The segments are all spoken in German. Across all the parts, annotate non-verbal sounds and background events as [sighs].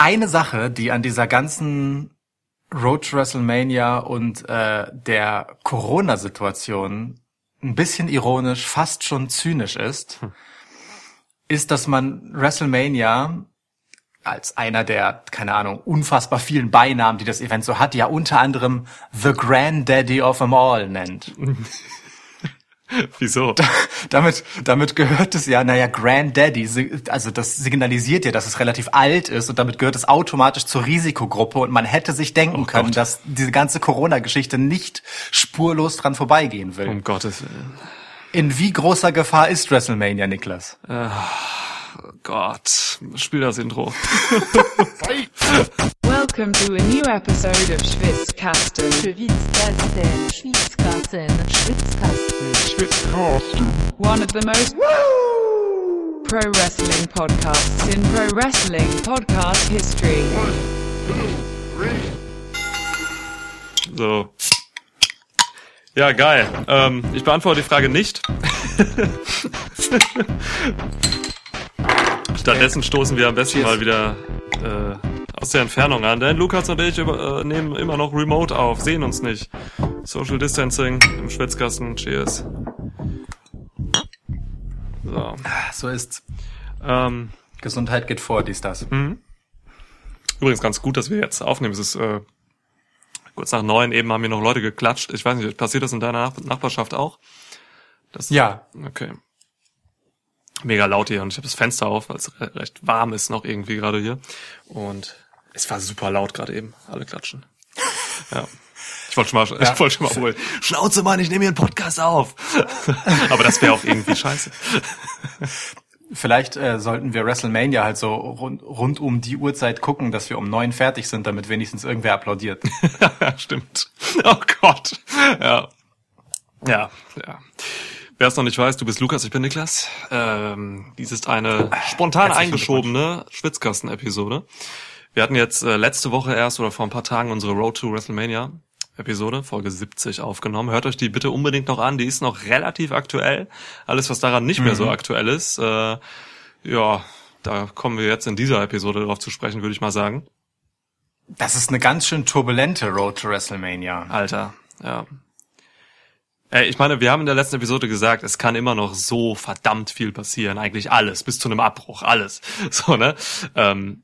eine Sache, die an dieser ganzen Road to WrestleMania und äh, der Corona-Situation ein bisschen ironisch, fast schon zynisch ist, hm. ist, dass man WrestleMania als einer der, keine Ahnung, unfassbar vielen Beinamen, die das Event so hat, ja unter anderem The Granddaddy of them all nennt. [laughs] [laughs] Wieso? Da, damit, damit gehört es ja, naja, Granddaddy, also das signalisiert ja, dass es relativ alt ist und damit gehört es automatisch zur Risikogruppe und man hätte sich denken oh können, Gott. dass diese ganze Corona-Geschichte nicht spurlos dran vorbeigehen will. Um Gottes Willen. In wie großer Gefahr ist WrestleMania, Niklas? Oh Gott, spiel das Intro. Welcome to a new episode of Schwitzkasten. Schwitzkasten. Schwitzkasten. Schwitzkasten. Schwitzkasten. One of the most Woo! pro wrestling podcasts in pro wrestling podcast history. So. Ja, geil. Ähm, ich beantworte die Frage nicht. [laughs] Stattdessen stoßen wir am besten Cheers. mal wieder äh, aus der Entfernung an, denn Lukas und ich über, äh, nehmen immer noch remote auf, sehen uns nicht. Social Distancing im Schwitzkasten. Cheers. So. So ist's. Ähm, Gesundheit geht vor, dies, das. Mhm. Übrigens ganz gut, dass wir jetzt aufnehmen. Es ist äh, kurz nach neun, eben haben hier noch Leute geklatscht. Ich weiß nicht, passiert das in deiner Nach Nachbarschaft auch? Das, ja. Okay mega laut hier und ich habe das Fenster auf, weil es recht warm ist noch irgendwie gerade hier. Und es war super laut gerade eben. Alle klatschen. [laughs] Ja. Ich wollte schon mal, ja. [laughs] ich wollte schon mal holen. Schnauze, Mann, ich nehme hier einen Podcast auf. [laughs] Aber das wäre auch irgendwie scheiße. Vielleicht äh, sollten wir WrestleMania halt so rund, rund um die Uhrzeit gucken, dass wir um neun fertig sind, damit wenigstens irgendwer applaudiert. stimmt. Oh Gott. Ja. Ja, ja. Wer es noch nicht weiß, du bist Lukas, ich bin Niklas. Ähm, dies ist eine spontan eingeschobene Schwitzkasten-Episode. Wir hatten jetzt äh, letzte Woche erst oder vor ein paar Tagen unsere Road to WrestleMania Episode, Folge 70 aufgenommen. Hört euch die bitte unbedingt noch an, die ist noch relativ aktuell. Alles, was daran nicht mhm. mehr so mhm. aktuell ist, äh, ja, da kommen wir jetzt in dieser Episode darauf zu sprechen, würde ich mal sagen. Das ist eine ganz schön turbulente Road to WrestleMania. Alter, ja. Ey, ich meine, wir haben in der letzten Episode gesagt, es kann immer noch so verdammt viel passieren. Eigentlich alles, bis zu einem Abbruch, alles. [laughs] So, ne? Ähm,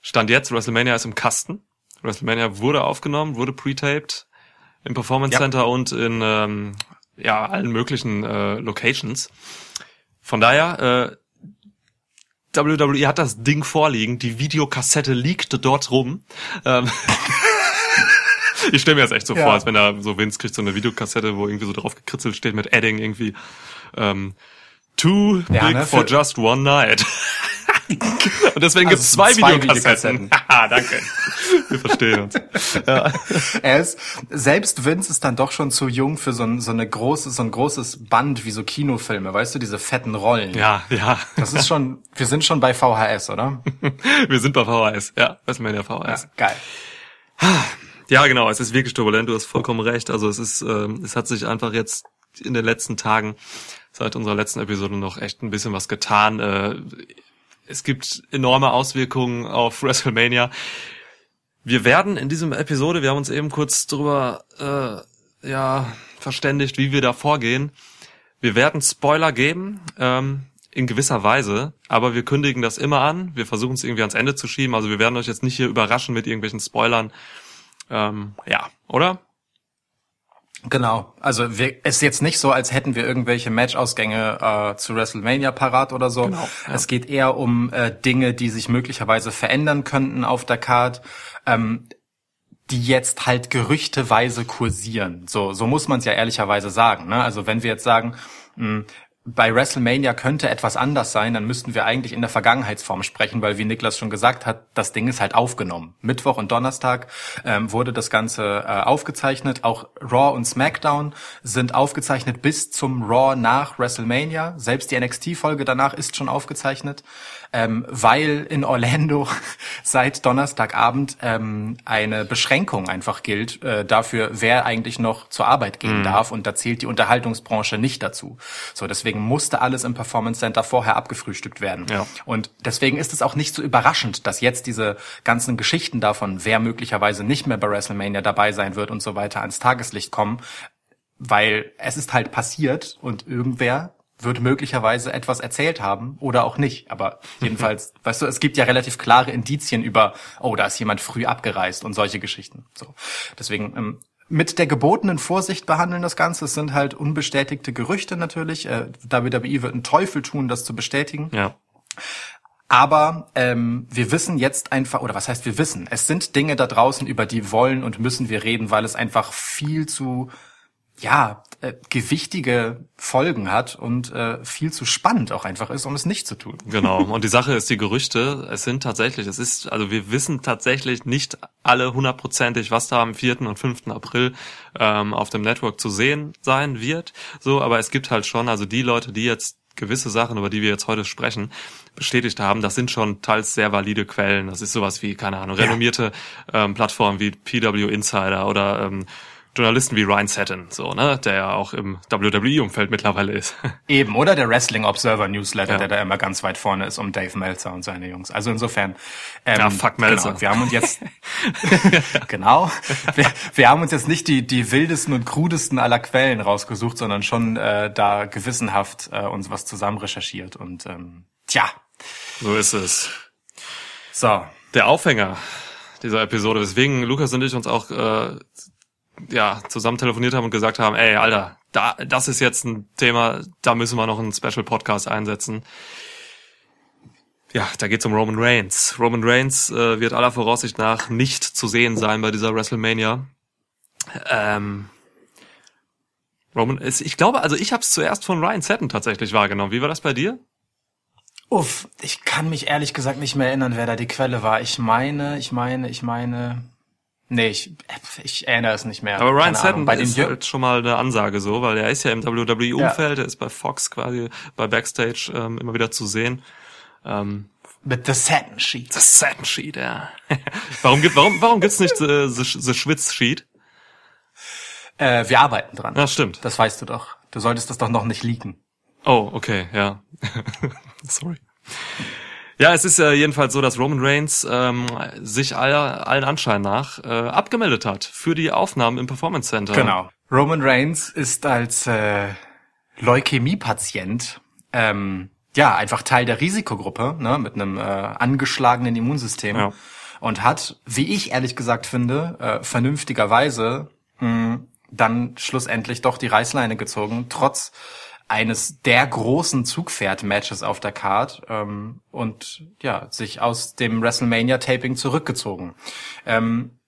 Stand jetzt, WrestleMania ist im Kasten. WrestleMania wurde aufgenommen, wurde pre-taped im Performance ja. Center und in ähm, ja, allen möglichen äh, Locations. Von daher, äh, WWE hat das Ding vorliegen, die Videokassette liegt dort rum. Ähm, [laughs] ich stelle mir das echt so ja. vor, als wenn da so Vince kriegt so eine Videokassette, wo irgendwie so drauf gekritzelt steht mit Adding irgendwie ähm, Too ja, big ne, for just one night. [laughs] [laughs] Und deswegen also gibt's zwei, zwei Videokassetten. ah, [laughs] danke. Wir verstehen uns. Ja. Er ist, selbst Vince ist dann doch schon zu jung für so ein, so eine große, so ein großes Band wie so Kinofilme, weißt du, diese fetten Rollen. Ja, ja. Das ist schon, wir sind schon bei VHS, oder? [laughs] wir sind bei VHS, ja. Was meint der VHS? Ja, geil. [sighs] Ja, genau, es ist wirklich turbulent, du hast vollkommen recht. Also es ist, ähm, es hat sich einfach jetzt in den letzten Tagen seit unserer letzten Episode noch echt ein bisschen was getan. Äh, es gibt enorme Auswirkungen auf WrestleMania. Wir werden in diesem Episode, wir haben uns eben kurz drüber äh, ja verständigt, wie wir da vorgehen. Wir werden Spoiler geben, ähm, in gewisser Weise, aber wir kündigen das immer an. Wir versuchen es irgendwie ans Ende zu schieben. Also wir werden euch jetzt nicht hier überraschen mit irgendwelchen Spoilern. Ähm, ja, oder? Genau. Also wir, es ist jetzt nicht so, als hätten wir irgendwelche Matchausgänge äh, zu WrestleMania parat oder so. Genau, ja. Es geht eher um äh, Dinge, die sich möglicherweise verändern könnten auf der Card. Ähm, die jetzt halt gerüchteweise kursieren. So, so muss man es ja ehrlicherweise sagen. Ne? Also wenn wir jetzt sagen, mh, bei WrestleMania könnte etwas anders sein, dann müssten wir eigentlich in der Vergangenheitsform sprechen, weil wie Niklas schon gesagt hat, das Ding ist halt aufgenommen. Mittwoch und Donnerstag ähm, wurde das Ganze äh, aufgezeichnet. Auch Raw und SmackDown sind aufgezeichnet bis zum Raw nach WrestleMania. Selbst die NXT-Folge danach ist schon aufgezeichnet, ähm, weil in Orlando [laughs] seit Donnerstagabend ähm, eine Beschränkung einfach gilt äh, dafür, wer eigentlich noch zur Arbeit gehen darf. Und da zählt die Unterhaltungsbranche nicht dazu. So, deswegen musste alles im Performance Center vorher abgefrühstückt werden. Ja. Und deswegen ist es auch nicht so überraschend, dass jetzt diese ganzen Geschichten davon, wer möglicherweise nicht mehr bei WrestleMania dabei sein wird und so weiter, ans Tageslicht kommen, weil es ist halt passiert und irgendwer wird möglicherweise etwas erzählt haben oder auch nicht. Aber jedenfalls, [laughs] weißt du, es gibt ja relativ klare Indizien über, oh, da ist jemand früh abgereist und solche Geschichten. So, deswegen ähm, mit der gebotenen Vorsicht behandeln das Ganze. Es sind halt unbestätigte Gerüchte natürlich. Äh, WWE wird einen Teufel tun, das zu bestätigen. Ja. Aber ähm, wir wissen jetzt einfach, oder was heißt wir wissen? Es sind Dinge da draußen, über die wollen und müssen wir reden, weil es einfach viel zu ja äh, gewichtige Folgen hat und äh, viel zu spannend auch einfach ist, um es nicht zu tun. Genau. Und die Sache ist, die Gerüchte, es sind tatsächlich, es ist, also wir wissen tatsächlich nicht alle hundertprozentig, was da am 4. und 5. April ähm, auf dem Network zu sehen sein wird. So, aber es gibt halt schon, also die Leute, die jetzt gewisse Sachen, über die wir jetzt heute sprechen, bestätigt haben, das sind schon teils sehr valide Quellen. Das ist sowas wie, keine Ahnung, renommierte ähm, Plattformen wie PW Insider oder ähm, Journalisten wie Ryan Satin, so, ne, der ja auch im WWE-Umfeld mittlerweile ist. [laughs] Eben, oder der Wrestling Observer Newsletter, Ja. der da immer ganz weit vorne ist, um Dave Meltzer und seine Jungs. Also insofern. Ähm, Ja, fuck Meltzer. Genau, wir haben uns jetzt, [laughs] [laughs] genau, wir, wir haben uns jetzt nicht die, die wildesten und krudesten aller Quellen rausgesucht, sondern schon äh, da gewissenhaft äh, uns was zusammen recherchiert und, ähm, tja, So ist es. so. Der Aufhänger dieser Episode, weswegen Lukas und ich uns auch äh, ja, zusammen telefoniert haben und gesagt haben, ey, Alter, da, das ist jetzt ein Thema, da müssen wir noch einen Special Podcast einsetzen. Ja, da geht's um Roman Reigns. Roman Reigns äh, wird aller Voraussicht nach nicht zu sehen sein bei dieser WrestleMania. Ähm, Roman, ist, ich glaube, also ich habe es zuerst von Ryan Satin tatsächlich wahrgenommen. Wie war das bei dir? Uff, ich kann mich ehrlich gesagt nicht mehr erinnern, wer da die Quelle war. Ich meine, ich meine, ich meine. Nee, ich, ich erinnere es nicht mehr. Aber Ryan Satin bei ist halt schon mal eine Ansage so, weil er ist ja im WWE-Umfeld, er ist bei Fox quasi bei Backstage ähm, immer wieder zu sehen. Ähm, mit The Satin Sheet. das Satin Sheet, ja. [laughs] warum gibt, warum, warum gibt's nicht äh, the, the Schwitz Sheet? Äh, wir arbeiten dran. Ja, stimmt. Das weißt du doch. Du solltest das doch noch nicht leaken. Oh, okay, ja. [laughs] Sorry. Ja, es ist äh, jedenfalls so, dass Roman Reigns ähm, sich aller, allen Anschein nach äh, abgemeldet hat für die Aufnahmen im Performance Center. Genau. Roman Reigns ist als äh, Leukämie-Patient ähm, ja einfach Teil der Risikogruppe ne, mit einem äh, angeschlagenen Immunsystem Ja. und hat, wie ich ehrlich gesagt finde, äh, vernünftigerweise mh, dann schlussendlich doch die Reißleine gezogen, trotz eines der großen Zugpferd-Matches auf der Card ähm, und ja sich aus dem WrestleMania-Taping zurückgezogen. Ähm,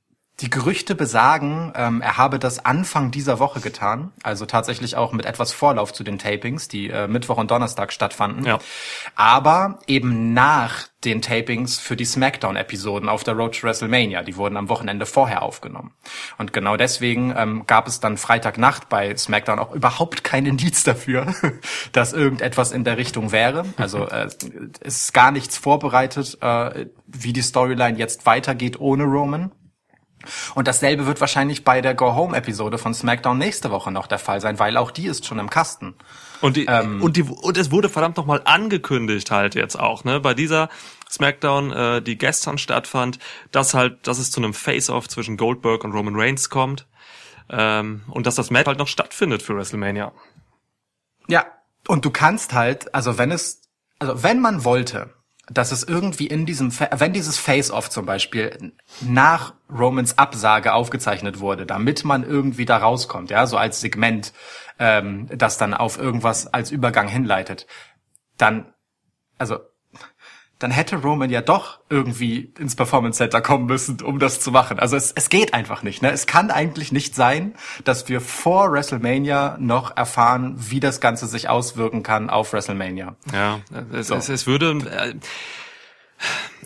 die Gerüchte besagen, ähm, er habe das Anfang dieser Woche getan, also tatsächlich auch mit etwas Vorlauf zu den Tapings, die äh, Mittwoch und Donnerstag stattfanden. Ja. Aber eben nach den Tapings für die SmackDown-Episoden auf der Road to WrestleMania. Die wurden am Wochenende vorher aufgenommen. Und genau deswegen ähm, gab es dann Freitagnacht bei SmackDown auch überhaupt kein Indiz dafür, [laughs] dass irgendetwas in der Richtung wäre. Also äh, es ist gar nichts vorbereitet, äh, wie die Storyline jetzt weitergeht ohne Roman. Und dasselbe wird wahrscheinlich bei der Go-Home-Episode von SmackDown nächste Woche noch der Fall sein, weil auch die ist schon im Kasten. Und die, Ähm. und die, und es wurde verdammt nochmal angekündigt halt jetzt auch, ne, bei dieser Smackdown, äh, die gestern stattfand, dass halt, dass es zu einem Face-Off zwischen Goldberg und Roman Reigns kommt, ähm, und dass das Match halt noch stattfindet für WrestleMania. Ja, und du kannst halt, also wenn es, also wenn man wollte, dass es irgendwie in diesem, wenn dieses Face-Off zum Beispiel nach Romans Absage aufgezeichnet wurde, damit man irgendwie da rauskommt, ja, so als Segment, ähm, das dann auf irgendwas als Übergang hinleitet, dann, also, dann hätte Roman ja doch irgendwie ins Performance Center kommen müssen, um das zu machen. Also es, es geht einfach nicht. Ne? Es kann eigentlich nicht sein, dass wir vor WrestleMania noch erfahren, wie das Ganze sich auswirken kann auf WrestleMania. Ja, es, So. es, es würde, äh,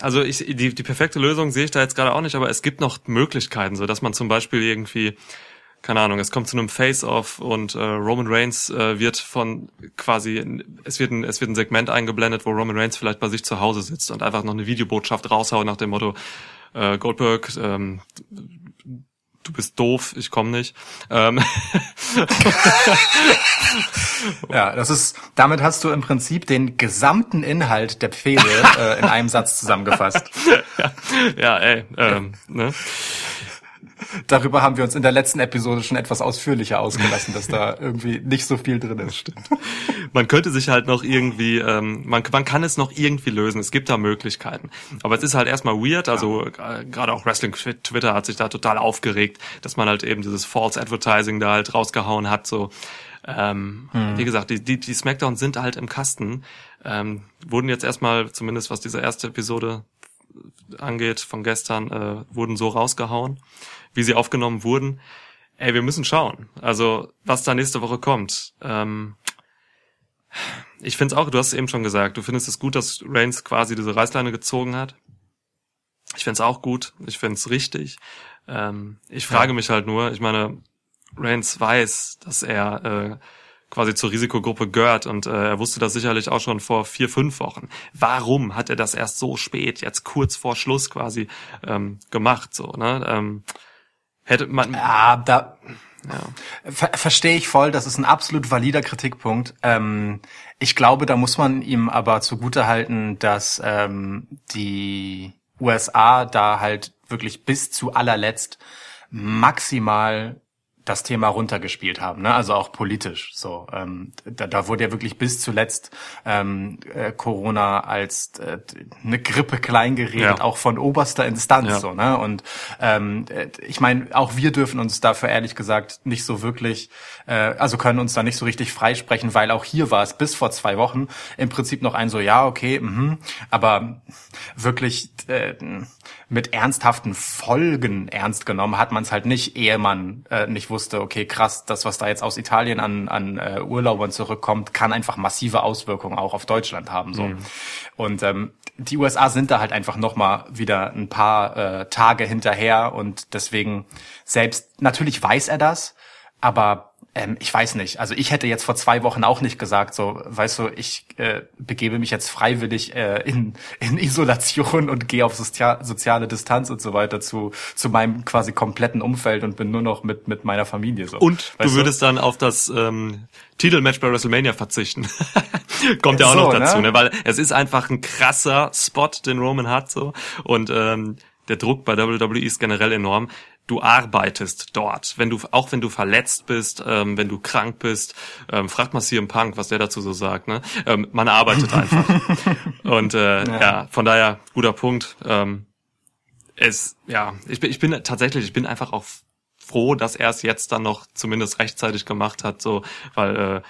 also ich, die, die perfekte Lösung sehe ich da jetzt gerade auch nicht, aber es gibt noch Möglichkeiten, so dass man zum Beispiel irgendwie keine Ahnung, es kommt zu einem Face-Off und äh, Roman Reigns äh, wird von quasi, es wird, ein, es wird ein Segment eingeblendet, wo Roman Reigns vielleicht bei sich zu Hause sitzt und einfach noch eine Videobotschaft raushaut nach dem Motto, äh, Goldberg, ähm, du bist doof, ich komme nicht. Ähm. [laughs] ja, das ist, damit hast du im Prinzip den gesamten Inhalt der Pfede äh, in einem Satz zusammengefasst. ja, [laughs] ja, ey, ähm, ne? Darüber haben wir uns in der letzten Episode schon etwas ausführlicher ausgelassen, dass da irgendwie nicht so viel drin ist. Stimmt. Man könnte sich halt noch irgendwie, ähm, man, man kann es noch irgendwie lösen. Es gibt da Möglichkeiten. Aber es ist halt erstmal weird. Also ja. gerade auch Wrestling Twitter hat sich da total aufgeregt, dass man halt eben dieses False Advertising da halt rausgehauen hat. So, ähm, hm. wie gesagt, die, die, die Smackdowns sind halt im Kasten. Ähm, wurden jetzt erstmal, zumindest was diese erste Episode angeht, von gestern, äh, wurden so rausgehauen wie sie aufgenommen wurden. Ey, wir müssen schauen. Also, was da nächste Woche kommt. Ähm, ich finde es auch, du hast es eben schon gesagt, du findest es gut, dass Reigns quasi diese Reißleine gezogen hat. Ich finde es auch gut, ich finde es richtig. Ähm, ich frage ja. mich halt nur, ich meine, Reigns weiß, dass er äh, quasi zur Risikogruppe gehört und äh, er wusste das sicherlich auch schon vor vier, fünf Wochen. Warum hat er das erst so spät, jetzt kurz vor Schluss quasi ähm, gemacht? So, ne? Ähm, Hätte man. Ja, da ja. Ver verstehe ich voll, das ist ein absolut valider Kritikpunkt. Ähm, ich glaube, da muss man ihm aber zugute halten, dass ähm, die USA da halt wirklich bis zu allerletzt maximal das Thema runtergespielt haben, ne? also auch politisch. So, ähm, da, da wurde ja wirklich bis zuletzt ähm, äh, Corona als äh, eine Grippe klein geredet, ja. auch von oberster Instanz. Ja. So, ne? Und ähm, äh, ich meine, auch wir dürfen uns dafür ehrlich gesagt nicht so wirklich, äh, also können uns da nicht so richtig freisprechen, weil auch hier war es bis vor zwei Wochen im Prinzip noch ein so, ja, okay, mh, aber wirklich äh, mit ernsthaften Folgen ernst genommen hat man es halt nicht, ehe man äh, nicht wusste, okay, krass, das, was da jetzt aus Italien an, an äh, Urlaubern zurückkommt, kann einfach massive Auswirkungen auch auf Deutschland haben. So. Mhm. Und ähm, die USA sind da halt einfach nochmal wieder ein paar äh, Tage hinterher und deswegen selbst, natürlich weiß er das, aber ähm, ich weiß nicht. Also ich hätte jetzt vor zwei Wochen auch nicht gesagt, so, weißt du, ich äh, begebe mich jetzt freiwillig äh, in, in Isolation und gehe auf Sozia soziale Distanz und so weiter zu, zu meinem quasi kompletten Umfeld und bin nur noch mit, mit meiner Familie so. Und du würdest du? dann auf das ähm, Titelmatch bei WrestleMania verzichten. [laughs] Kommt ja auch so, noch dazu, ne? ne? Weil es ist einfach ein krasser Spot, den Roman hat so. Und ähm, der Druck bei WWE ist generell enorm du arbeitest dort. Wenn du, auch wenn du verletzt bist, ähm, wenn du krank bist, ähm, fragt mal CM Punk, was der dazu so sagt, ne? Ähm, man arbeitet einfach. [laughs] Und äh, ja. ja. von daher, guter Punkt. Ähm, es, ja, ich bin, ich bin tatsächlich, ich bin einfach auch froh, dass er es jetzt dann noch zumindest rechtzeitig gemacht hat, so, weil äh,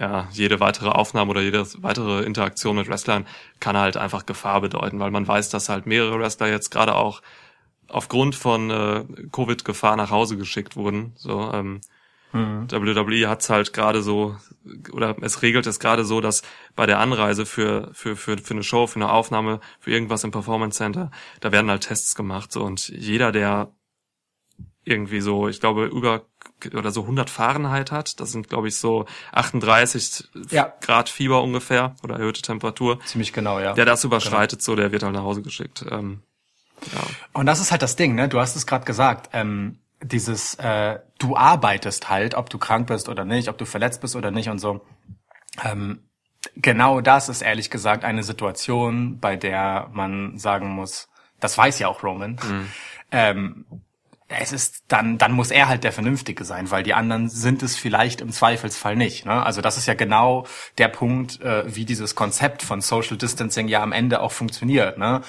ja, jede weitere Aufnahme oder jede weitere Interaktion mit Wrestlern kann halt einfach Gefahr bedeuten, weil man weiß, dass halt mehrere Wrestler jetzt gerade auch aufgrund von äh, Covid-Gefahr nach Hause geschickt wurden. So, ähm, mhm. WWE hat's halt gerade so, oder es regelt es gerade so, dass bei der Anreise für, für, für, für eine Show, für eine Aufnahme, für irgendwas im Performance Center, da werden halt Tests gemacht. So, und jeder, der irgendwie so, ich glaube, über oder so 100 Fahrenheit hat, das sind glaube ich so 38 ja. Grad Fieber ungefähr oder erhöhte Temperatur. Ziemlich genau, ja. Der das überschreitet, genau. so der wird halt nach Hause geschickt. Ähm, ja. Und das ist halt das Ding, ne? Du hast es gerade gesagt. Ähm, dieses, äh, du arbeitest halt, ob du krank bist oder nicht, ob du verletzt bist oder nicht und so. Ähm, genau das ist ehrlich gesagt eine Situation, bei der man sagen muss, das weiß ja auch Roman. Mhm. Ähm, es ist dann, dann muss er halt der Vernünftige sein, weil die anderen sind es vielleicht im Zweifelsfall nicht. Ne? Also das ist ja genau der Punkt, äh, wie dieses Konzept von Social Distancing ja am Ende auch funktioniert. Ne?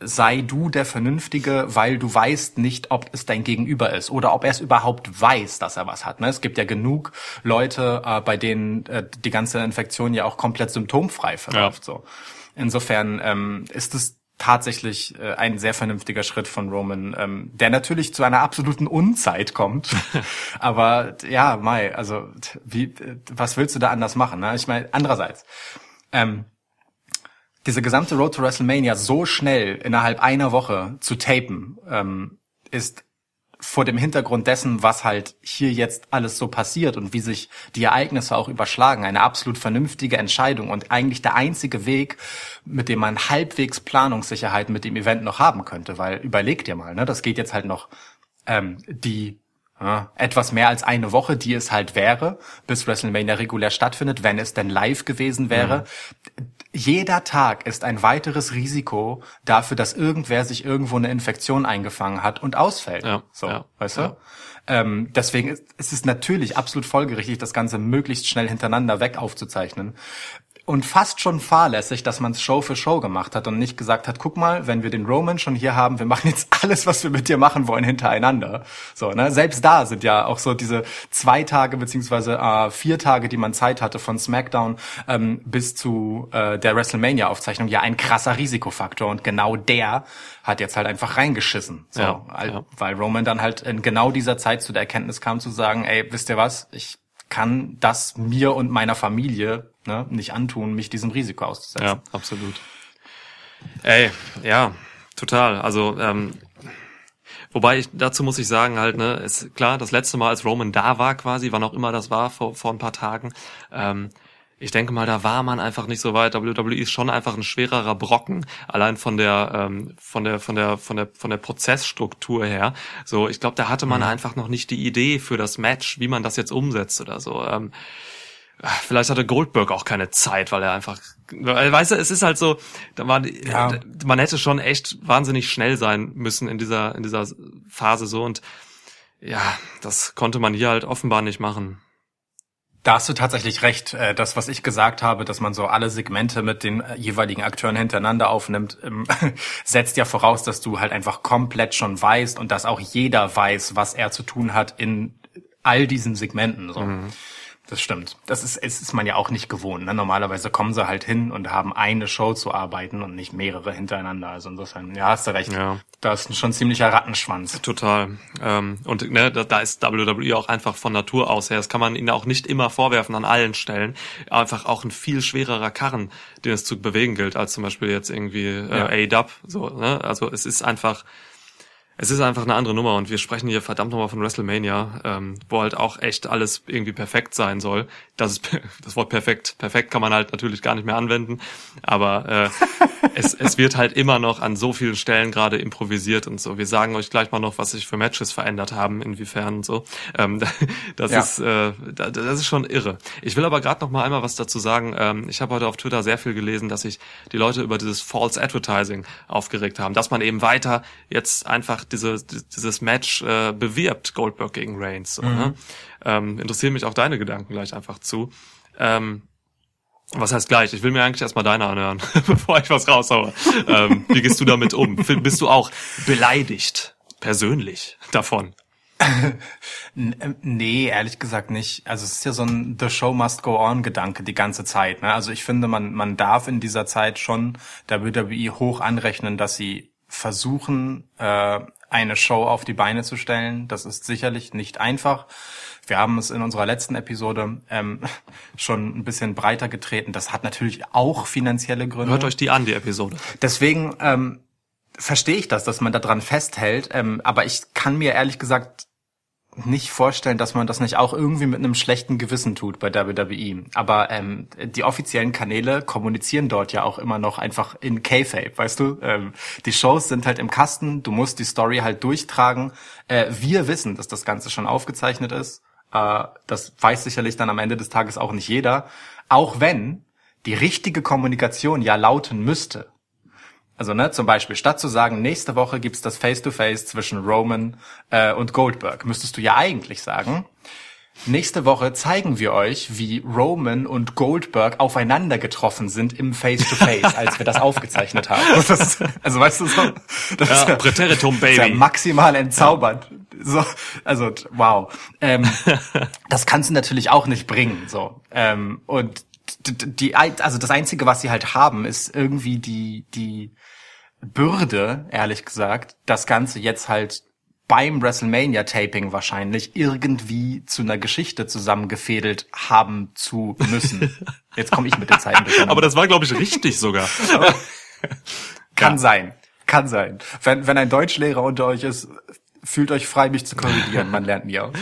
Sei du der Vernünftige, weil du weißt nicht, ob es dein Gegenüber ist oder ob er es überhaupt weiß, dass er was hat. Ne? Es gibt ja genug Leute, äh, bei denen äh, die ganze Infektion ja auch komplett symptomfrei verläuft. Ja. So. Insofern ähm, ist es tatsächlich äh, ein sehr vernünftiger Schritt von Roman, ähm, der natürlich zu einer absoluten Unzeit kommt. [laughs] Aber ja, Mai, also wie, was willst du da anders machen? Ne? Ich meine, andererseits. Ähm, diese gesamte Road to WrestleMania so schnell innerhalb einer Woche zu tapen, ähm, ist vor dem Hintergrund dessen, was halt hier jetzt alles so passiert und wie sich die Ereignisse auch überschlagen, eine absolut vernünftige Entscheidung und eigentlich der einzige Weg, mit dem man halbwegs Planungssicherheit mit dem Event noch haben könnte, weil überleg dir mal, ne, das geht jetzt halt noch ähm, die ja, etwas mehr als eine Woche, die es halt wäre, bis WrestleMania regulär stattfindet, wenn es denn live gewesen wäre. Mhm. Jeder Tag ist ein weiteres Risiko dafür, dass irgendwer sich irgendwo eine Infektion eingefangen hat und ausfällt. Ja, so, ja, weißt du? Ja. Ähm, deswegen ist, ist es natürlich absolut folgerichtig, das Ganze möglichst schnell hintereinander weg aufzuzeichnen und fast schon fahrlässig, dass man es Show für Show gemacht hat und nicht gesagt hat, guck mal, wenn wir den Roman schon hier haben, wir machen jetzt [laughs] alles, was wir mit dir machen wollen, hintereinander. So, ne? Selbst da sind ja auch so diese zwei Tage beziehungsweise äh, vier Tage, die man Zeit hatte von SmackDown ähm, bis zu äh, der WrestleMania-Aufzeichnung ja ein krasser Risikofaktor und genau der hat jetzt halt einfach reingeschissen. So, ja, ja. Weil Roman dann halt in genau dieser Zeit zu der Erkenntnis kam zu sagen, ey, wisst ihr was, ich kann das mir und meiner Familie ne, nicht antun, mich diesem Risiko auszusetzen. Ja, absolut. Ey, ja, total. Also ähm, Wobei ich, dazu muss ich sagen halt, ne, ist klar, das letzte Mal, als Roman da war quasi, wann auch immer das war, vor, vor ein paar Tagen, ähm, ich denke mal, da war man einfach nicht so weit. WWE ist schon einfach ein schwererer Brocken, allein von der ähm, von der von der von der von der Prozessstruktur her. So, ich glaube, da hatte man mhm. einfach noch nicht die Idee für das Match, wie man das jetzt umsetzt oder so. Ähm, vielleicht hatte Goldberg auch keine Zeit, weil er einfach, weißt du, es ist halt so, da war, ja. man hätte schon echt wahnsinnig schnell sein müssen in dieser in dieser Phase so und ja, das konnte man hier halt offenbar nicht machen. Da hast du tatsächlich recht. Äh, das, was ich gesagt habe, dass man so alle Segmente mit den äh, jeweiligen Akteuren hintereinander aufnimmt, ähm, [laughs] setzt ja voraus, dass du halt einfach komplett schon weißt und dass auch jeder weiß, was er zu tun hat in all diesen Segmenten. So. Mhm. Das stimmt. Das ist, es ist man ja auch nicht gewohnt. Ne? Normalerweise kommen sie halt hin und haben eine Show zu arbeiten und nicht mehrere hintereinander. Also insofern, ja, hast du recht. Ja. Da ist schon ein ziemlicher Rattenschwanz. Total. Ähm, und ne, da, da ist WWE auch einfach von Natur aus her. Das kann man ihnen auch nicht immer vorwerfen an allen Stellen. Einfach auch ein viel schwererer Karren, den es zu bewegen gilt, als zum Beispiel jetzt irgendwie äh, ja. A-Dub. So, ne? Also es ist einfach es ist einfach eine andere Nummer und wir sprechen hier verdammt nochmal von WrestleMania, ähm, wo halt auch echt alles irgendwie perfekt sein soll. Das ist das Wort perfekt. Perfekt kann man halt natürlich gar nicht mehr anwenden, aber äh, es, es wird halt immer noch an so vielen Stellen gerade improvisiert und so. Wir sagen euch gleich mal noch, was sich für Matches verändert haben, inwiefern und so. Ähm, [laughs] das ja. ist äh, das ist schon irre. Ich will aber gerade noch mal einmal was dazu sagen. Ähm, ich habe heute auf Twitter sehr viel gelesen, dass sich die Leute über dieses False Advertising aufgeregt haben, dass man eben weiter jetzt einfach diese, dieses Match äh, bewirbt, Goldberg gegen Reigns. So, ne? mhm. ne? ähm, interessieren mich auch deine Gedanken gleich einfach zu. Ähm, was heißt gleich? Ich will mir eigentlich erstmal deine anhören, [laughs] bevor ich was raushaue. ähm, wie gehst du damit um? Bist du auch beleidigt, persönlich davon? [laughs] nee, ehrlich gesagt nicht. Also es ist ja so ein The Show Must Go On Gedanke die ganze Zeit. Ne? Also ich finde, man, man darf in dieser Zeit schon der WWE hoch anrechnen, dass sie versuchen, äh, eine Show auf die Beine zu stellen. Das ist sicherlich nicht einfach. Wir haben es in unserer letzten Episode ähm, [laughs] schon ein bisschen breiter getreten. Das hat natürlich auch finanzielle Gründe. Hört euch die an, die Episode. Deswegen ähm, verstehe ich das, dass man daran festhält. Ähm, aber ich kann mir ehrlich gesagt nicht vorstellen, dass man das nicht auch irgendwie mit einem schlechten Gewissen tut bei WWE. Aber ähm, die offiziellen Kanäle kommunizieren dort ja auch immer noch einfach in K-Fape, weißt du? Ähm, die Shows sind halt im Kasten, du musst die Story halt durchtragen. Äh, wir wissen, dass das Ganze schon aufgezeichnet ist. Äh, das weiß sicherlich dann am Ende des Tages auch nicht jeder. Auch wenn die richtige Kommunikation ja lauten müsste, also ne, zum Beispiel, statt zu sagen, nächste Woche gibt's das Face-to-Face -face zwischen Roman äh, und Goldberg, müsstest du ja eigentlich sagen, nächste Woche zeigen wir euch, wie Roman und Goldberg aufeinander getroffen sind im Face-to-Face, -face, als wir das [laughs] aufgezeichnet haben. Das, also weißt du so, das ja, ist, Präteritum, Baby. Ist ja maximal entzaubert. Ja. So, also wow. Ähm, [laughs] das kannst du natürlich auch nicht bringen. So ähm, und die, also das einzige, was sie halt haben, ist irgendwie die die Bürde, ehrlich gesagt, das Ganze jetzt halt beim WrestleMania-Taping wahrscheinlich irgendwie zu einer Geschichte zusammengefädelt haben zu müssen. Jetzt komme ich mit den Zeiten [laughs] durcheinander. Aber das war, glaube ich, richtig sogar. [laughs] Kann ja. sein. Kann sein. Wenn, wenn ein Deutschlehrer unter euch ist, fühlt euch frei, mich zu korrigieren. Man lernt nie aus.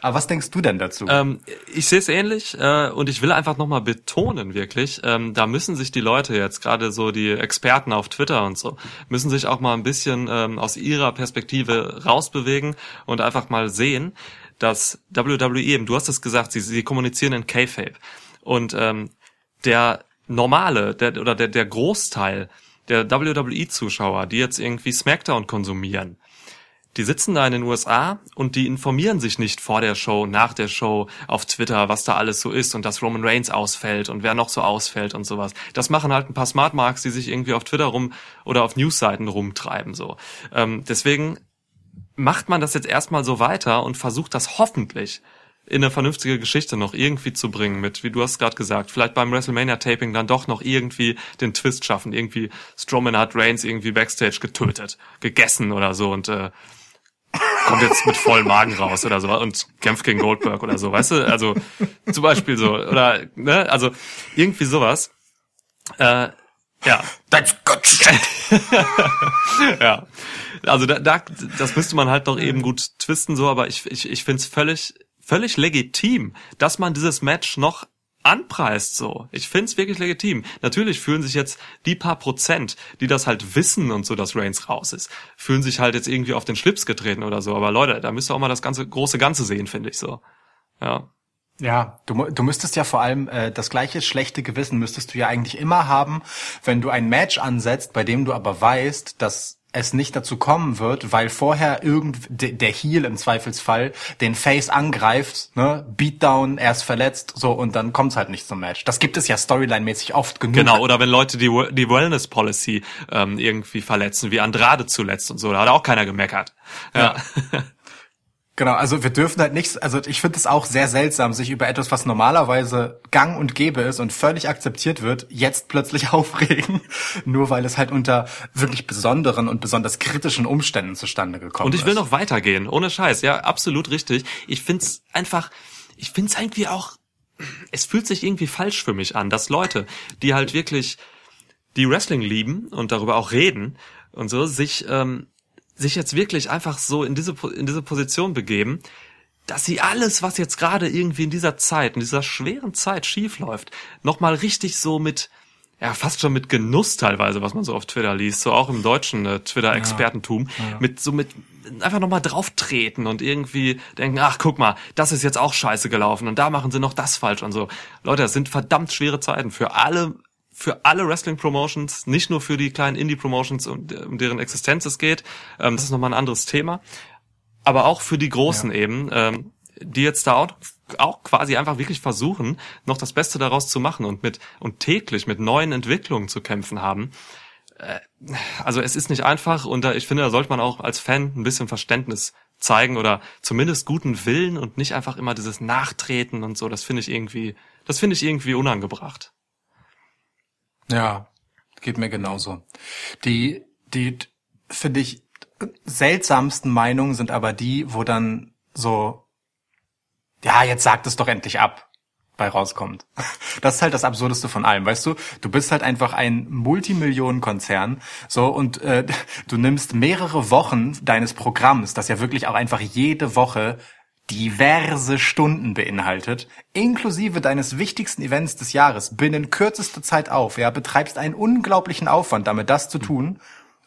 Aber was denkst du denn dazu? Ähm, ich sehe es ähnlich äh, und ich will einfach nochmal betonen, wirklich, ähm, da müssen sich die Leute jetzt, gerade so die Experten auf Twitter und so, müssen sich auch mal ein bisschen ähm, aus ihrer Perspektive rausbewegen und einfach mal sehen, dass WWE, eben, du hast es gesagt, sie, sie kommunizieren in K-Fape und ähm, der normale der, oder der, der Großteil der WWE-Zuschauer, die jetzt irgendwie SmackDown konsumieren, die sitzen da in den USA und die informieren sich nicht vor der Show, nach der Show auf Twitter, was da alles so ist und dass Roman Reigns ausfällt und wer noch so ausfällt und sowas. Das machen halt ein paar Smart Marks, die sich irgendwie auf Twitter rum oder auf Newsseiten rumtreiben so. Ähm, deswegen macht man das jetzt erstmal so weiter und versucht das hoffentlich in eine vernünftige Geschichte noch irgendwie zu bringen mit, wie du hast gerade gesagt, vielleicht beim WrestleMania Taping dann doch noch irgendwie den Twist schaffen. Irgendwie Strowman hat Reigns irgendwie backstage getötet, gegessen oder so und äh, kommt jetzt mit vollem Magen raus oder so und kämpft gegen Goldberg oder so, weißt du? Also zum Beispiel so oder ne, also irgendwie sowas. Äh, ja. That's good shit. [laughs] ja. Also da, da, das müsste man halt doch eben gut twisten so, aber ich ich ich find's völlig völlig legitim, dass man dieses Match noch anpreist so. Ich find's wirklich legitim. Natürlich fühlen sich jetzt die paar Prozent, die das halt wissen und so, dass Reigns raus ist, fühlen sich halt jetzt irgendwie auf den Schlips getreten oder so. Aber Leute, da müsst ihr auch mal das ganze große Ganze sehen, finde ich so. Ja. Ja, du, du müsstest ja vor allem äh, das gleiche schlechte Gewissen müsstest du ja eigentlich immer haben, wenn du ein Match ansetzt, bei dem du aber weißt, dass es nicht dazu kommen wird, weil vorher irgend der Heel im Zweifelsfall den Face angreift, ne, Beatdown, er ist verletzt, so und dann kommt's halt nicht zum Match. Das gibt es ja storyline-mäßig oft genug. Genau, oder wenn Leute die, die Wellness Policy ähm, irgendwie verletzen, wie Andrade zuletzt und so, da hat auch keiner gemeckert. Ja. ja. [laughs] Genau, also wir dürfen halt nichts, also ich finde es auch sehr seltsam, sich über etwas, was normalerweise gang und gäbe ist und völlig akzeptiert wird, jetzt plötzlich [laughs] aufregen, nur weil es halt unter wirklich besonderen und besonders kritischen Umständen zustande gekommen ist. Und ich will noch weitergehen, ohne Scheiß, ja, absolut richtig. Ich find's einfach, ich find's irgendwie auch, es fühlt sich irgendwie falsch für mich an, dass Leute, die halt wirklich die Wrestling lieben und darüber auch reden und so, sich ähm, sich jetzt wirklich einfach so in diese, in diese Position begeben, dass sie alles, was jetzt gerade irgendwie in dieser Zeit, in dieser schweren Zeit schiefläuft, nochmal richtig so mit, ja, fast schon mit Genuss teilweise, was man so auf Twitter liest, so auch im deutschen äh, Twitter-Expertentum, ja, ja. mit so mit einfach nochmal drauftreten und irgendwie denken, ach guck mal, das ist jetzt auch scheiße gelaufen und da machen sie noch das falsch und so. Leute, das sind verdammt schwere Zeiten für alle für alle Wrestling-Promotions, nicht nur für die kleinen Indie-Promotions, um, um, deren Existenz es geht. Ähm, das ist nochmal ein anderes Thema. Aber auch für die Großen ja. eben, ähm, die jetzt da auch, auch quasi einfach wirklich versuchen, noch das Beste daraus zu machen und mit und täglich mit neuen Entwicklungen zu kämpfen haben. Äh, also es ist nicht einfach und da, ich finde, da sollte man auch als Fan ein bisschen Verständnis zeigen oder zumindest guten Willen und nicht einfach immer dieses Nachtreten und so. Das finde ich irgendwie, das finde ich irgendwie unangebracht. Ja, geht mir genauso. Die, die, finde ich, seltsamsten Meinungen sind aber die, wo dann so, ja, jetzt sagt es doch endlich ab, bei rauskommt. [laughs] Das ist halt das Absurdeste von allem, weißt du? Du bist halt einfach ein Multimillionenkonzern, so und äh, [laughs] du nimmst mehrere Wochen deines Programms, das ja wirklich auch einfach jede Woche diverse Stunden beinhaltet, inklusive deines wichtigsten Events des Jahres, binnen kürzester Zeit auf, ja, betreibst einen unglaublichen Aufwand damit, das zu tun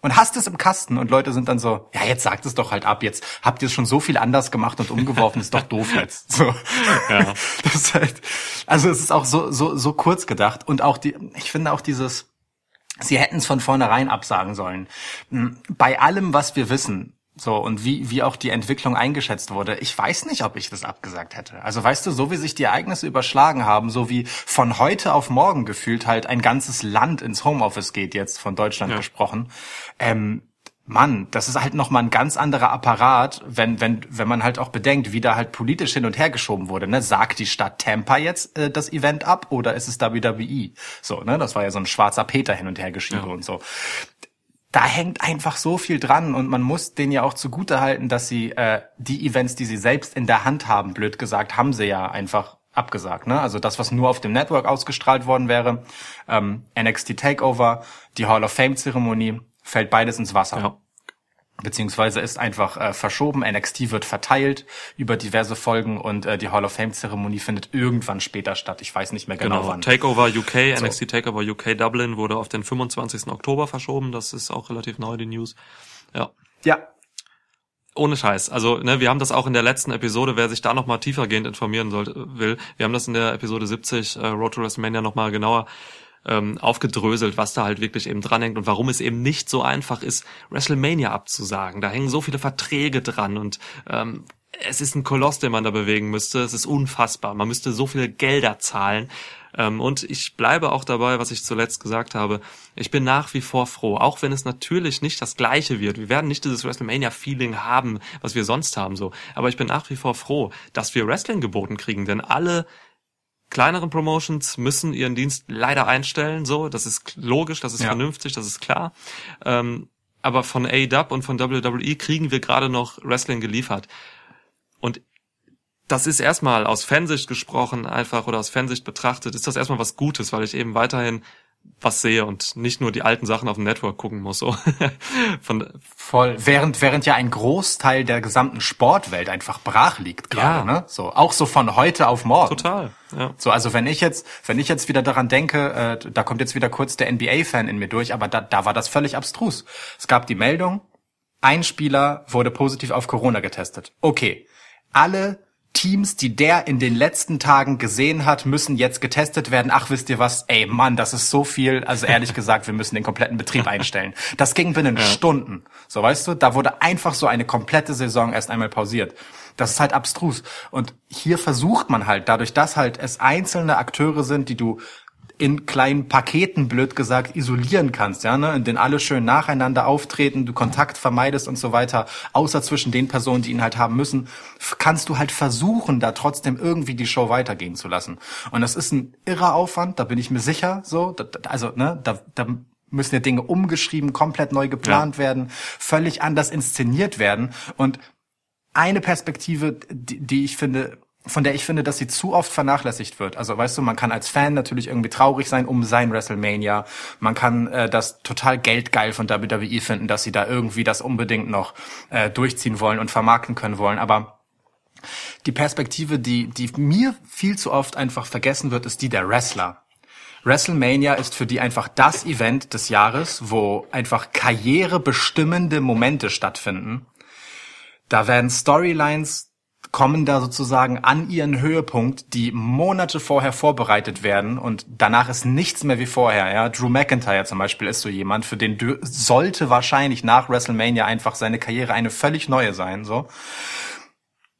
und hast es im Kasten und Leute sind dann so, ja, jetzt sagt es doch halt ab, jetzt habt ihr es schon so viel anders gemacht und umgeworfen, ist doch [laughs] doof jetzt. [laughs] So. Ja. [laughs] Das ist halt, also es ist auch so, so, so kurz gedacht und auch die, ich finde auch dieses, sie hätten es von vornherein absagen sollen. Hm, bei allem, was wir wissen, so, und wie, wie auch die Entwicklung eingeschätzt wurde. Ich weiß nicht, ob ich das abgesagt hätte. Also weißt du, so wie sich die Ereignisse überschlagen haben, so wie von heute auf morgen gefühlt halt ein ganzes Land ins Homeoffice geht, jetzt von Deutschland ja. gesprochen. Ähm, Mann, das ist halt nochmal ein ganz anderer Apparat, wenn, wenn, wenn man halt auch bedenkt, wie da halt politisch hin und her geschoben wurde. Ne? Sagt die Stadt Tampa jetzt äh, das Event ab oder ist es WWE? So, ne? Das war ja so ein schwarzer Peter hin und her geschiebe ja. und so da hängt einfach so viel dran und man muss denen ja auch zugute halten, dass sie äh, die Events, die sie selbst in der Hand haben, blöd gesagt, haben sie ja einfach abgesagt. Ne? Also das, was nur auf dem Network ausgestrahlt worden wäre, ähm, NXT Takeover, die Hall of Fame Zeremonie, fällt beides ins Wasser. Ja. Beziehungsweise ist einfach äh, verschoben. NXT wird verteilt über diverse Folgen und äh, die Hall of Fame Zeremonie findet irgendwann später statt. Ich weiß nicht mehr genau, Genau, wann. Takeover UK, NXT Takeover UK Dublin wurde auf den 25. Oktober verschoben. Das ist auch relativ neu, die News. Ja. Ja, Ohne Scheiß. Also, ne, wir haben das auch in der letzten Episode, wer sich da nochmal tiefergehend informieren sollte, will, wir haben das in der Episode 70 äh, Road to WrestleMania nochmal genauer ähm, aufgedröselt, was da halt wirklich eben dranhängt und warum es eben nicht so einfach ist, WrestleMania abzusagen. Da hängen so viele Verträge dran und ähm, es ist ein Koloss, den man da bewegen müsste. Es ist unfassbar. Man müsste so viele Gelder zahlen. Ähm, und ich bleibe auch dabei, was ich zuletzt gesagt habe. Ich bin nach wie vor froh, auch wenn es natürlich nicht das Gleiche wird. Wir werden nicht dieses WrestleMania-Feeling haben, was wir sonst haben, so. Aber ich bin nach wie vor froh, dass wir Wrestling geboten kriegen, denn alle kleineren Promotions müssen ihren Dienst leider einstellen, so. Das ist logisch, das ist Ja. vernünftig, das ist klar. Ähm, aber von AEW und von WWE kriegen wir gerade noch Wrestling geliefert. Und das ist erstmal aus Fansicht gesprochen einfach oder aus Fansicht betrachtet, ist das erstmal was Gutes, weil ich eben weiterhin was sehe und nicht nur die alten Sachen auf dem Network gucken muss. So. [laughs] Von, voll. Während, während ja ein Großteil der gesamten Sportwelt einfach brach liegt gerade, Ja. ne? So, auch so von heute auf morgen. total. Ja. So, also wenn ich jetzt, wenn ich jetzt wieder daran denke, äh, da kommt jetzt wieder kurz der NBA-Fan in mir durch, aber da, da war das völlig abstrus. Es gab die Meldung, ein Spieler wurde positiv auf Corona getestet. Okay, alle Teams, die der in den letzten Tagen gesehen hat, müssen jetzt getestet werden. Ach, wisst ihr was? Ey, Mann, das ist so viel. Also ehrlich [laughs] gesagt, wir müssen den kompletten Betrieb einstellen. Das ging binnen Stunden. So, weißt du, da wurde einfach so eine komplette Saison erst einmal pausiert. Das ist halt abstrus. Und hier versucht man halt, dadurch, dass halt es einzelne Akteure sind, die du in kleinen Paketen, blöd gesagt, isolieren kannst, ja, ne, in denen alle schön nacheinander auftreten, du Kontakt vermeidest und so weiter, außer zwischen den Personen, die ihn halt haben müssen, kannst du halt versuchen, da trotzdem irgendwie die Show weitergehen zu lassen. Und das ist ein irrer Aufwand, da bin ich mir sicher, so, da, also, ne, da, da müssen ja Dinge umgeschrieben, komplett neu geplant werden, völlig anders inszeniert werden. Und eine Perspektive, die, die ich finde, von der ich finde, dass sie zu oft vernachlässigt wird. Also weißt du, man kann als Fan natürlich irgendwie traurig sein um sein WrestleMania. Man kann äh, das total geldgeil von WWE finden, dass sie da irgendwie das unbedingt noch äh, durchziehen wollen und vermarkten können wollen. Aber die Perspektive, die, die mir viel zu oft einfach vergessen wird, ist die der Wrestler. WrestleMania ist für die einfach das Event des Jahres, wo einfach karrierebestimmende Momente stattfinden. Da werden Storylines kommen da sozusagen an ihren Höhepunkt, die Monate vorher vorbereitet werden und danach ist nichts mehr wie vorher. Ja, Drew McIntyre zum Beispiel ist so jemand, für den sollte wahrscheinlich nach WrestleMania einfach seine Karriere eine völlig neue sein. So,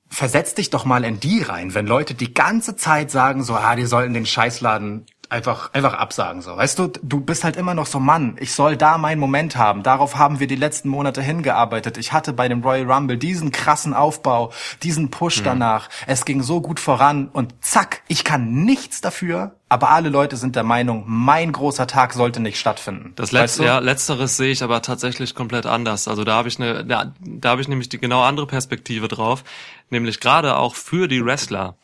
versetz dich doch mal in die rein, wenn Leute die ganze Zeit sagen so, ah, die sollten den Scheißladen einfach einfach absagen so. Weißt du, du bist halt immer noch so Mann, ich soll da meinen Moment haben. Darauf haben wir die letzten Monate hingearbeitet. Ich hatte bei dem Royal Rumble diesen krassen Aufbau, diesen Push danach. Es ging so gut voran und zack, ich kann nichts dafür, aber alle Leute sind der Meinung, mein großer Tag sollte nicht stattfinden. Das Weißt letzte, du? ja, letzteres sehe ich aber tatsächlich komplett anders. Also da habe ich eine, da, da habe ich nämlich die genau andere Perspektive drauf, nämlich gerade auch für die Wrestler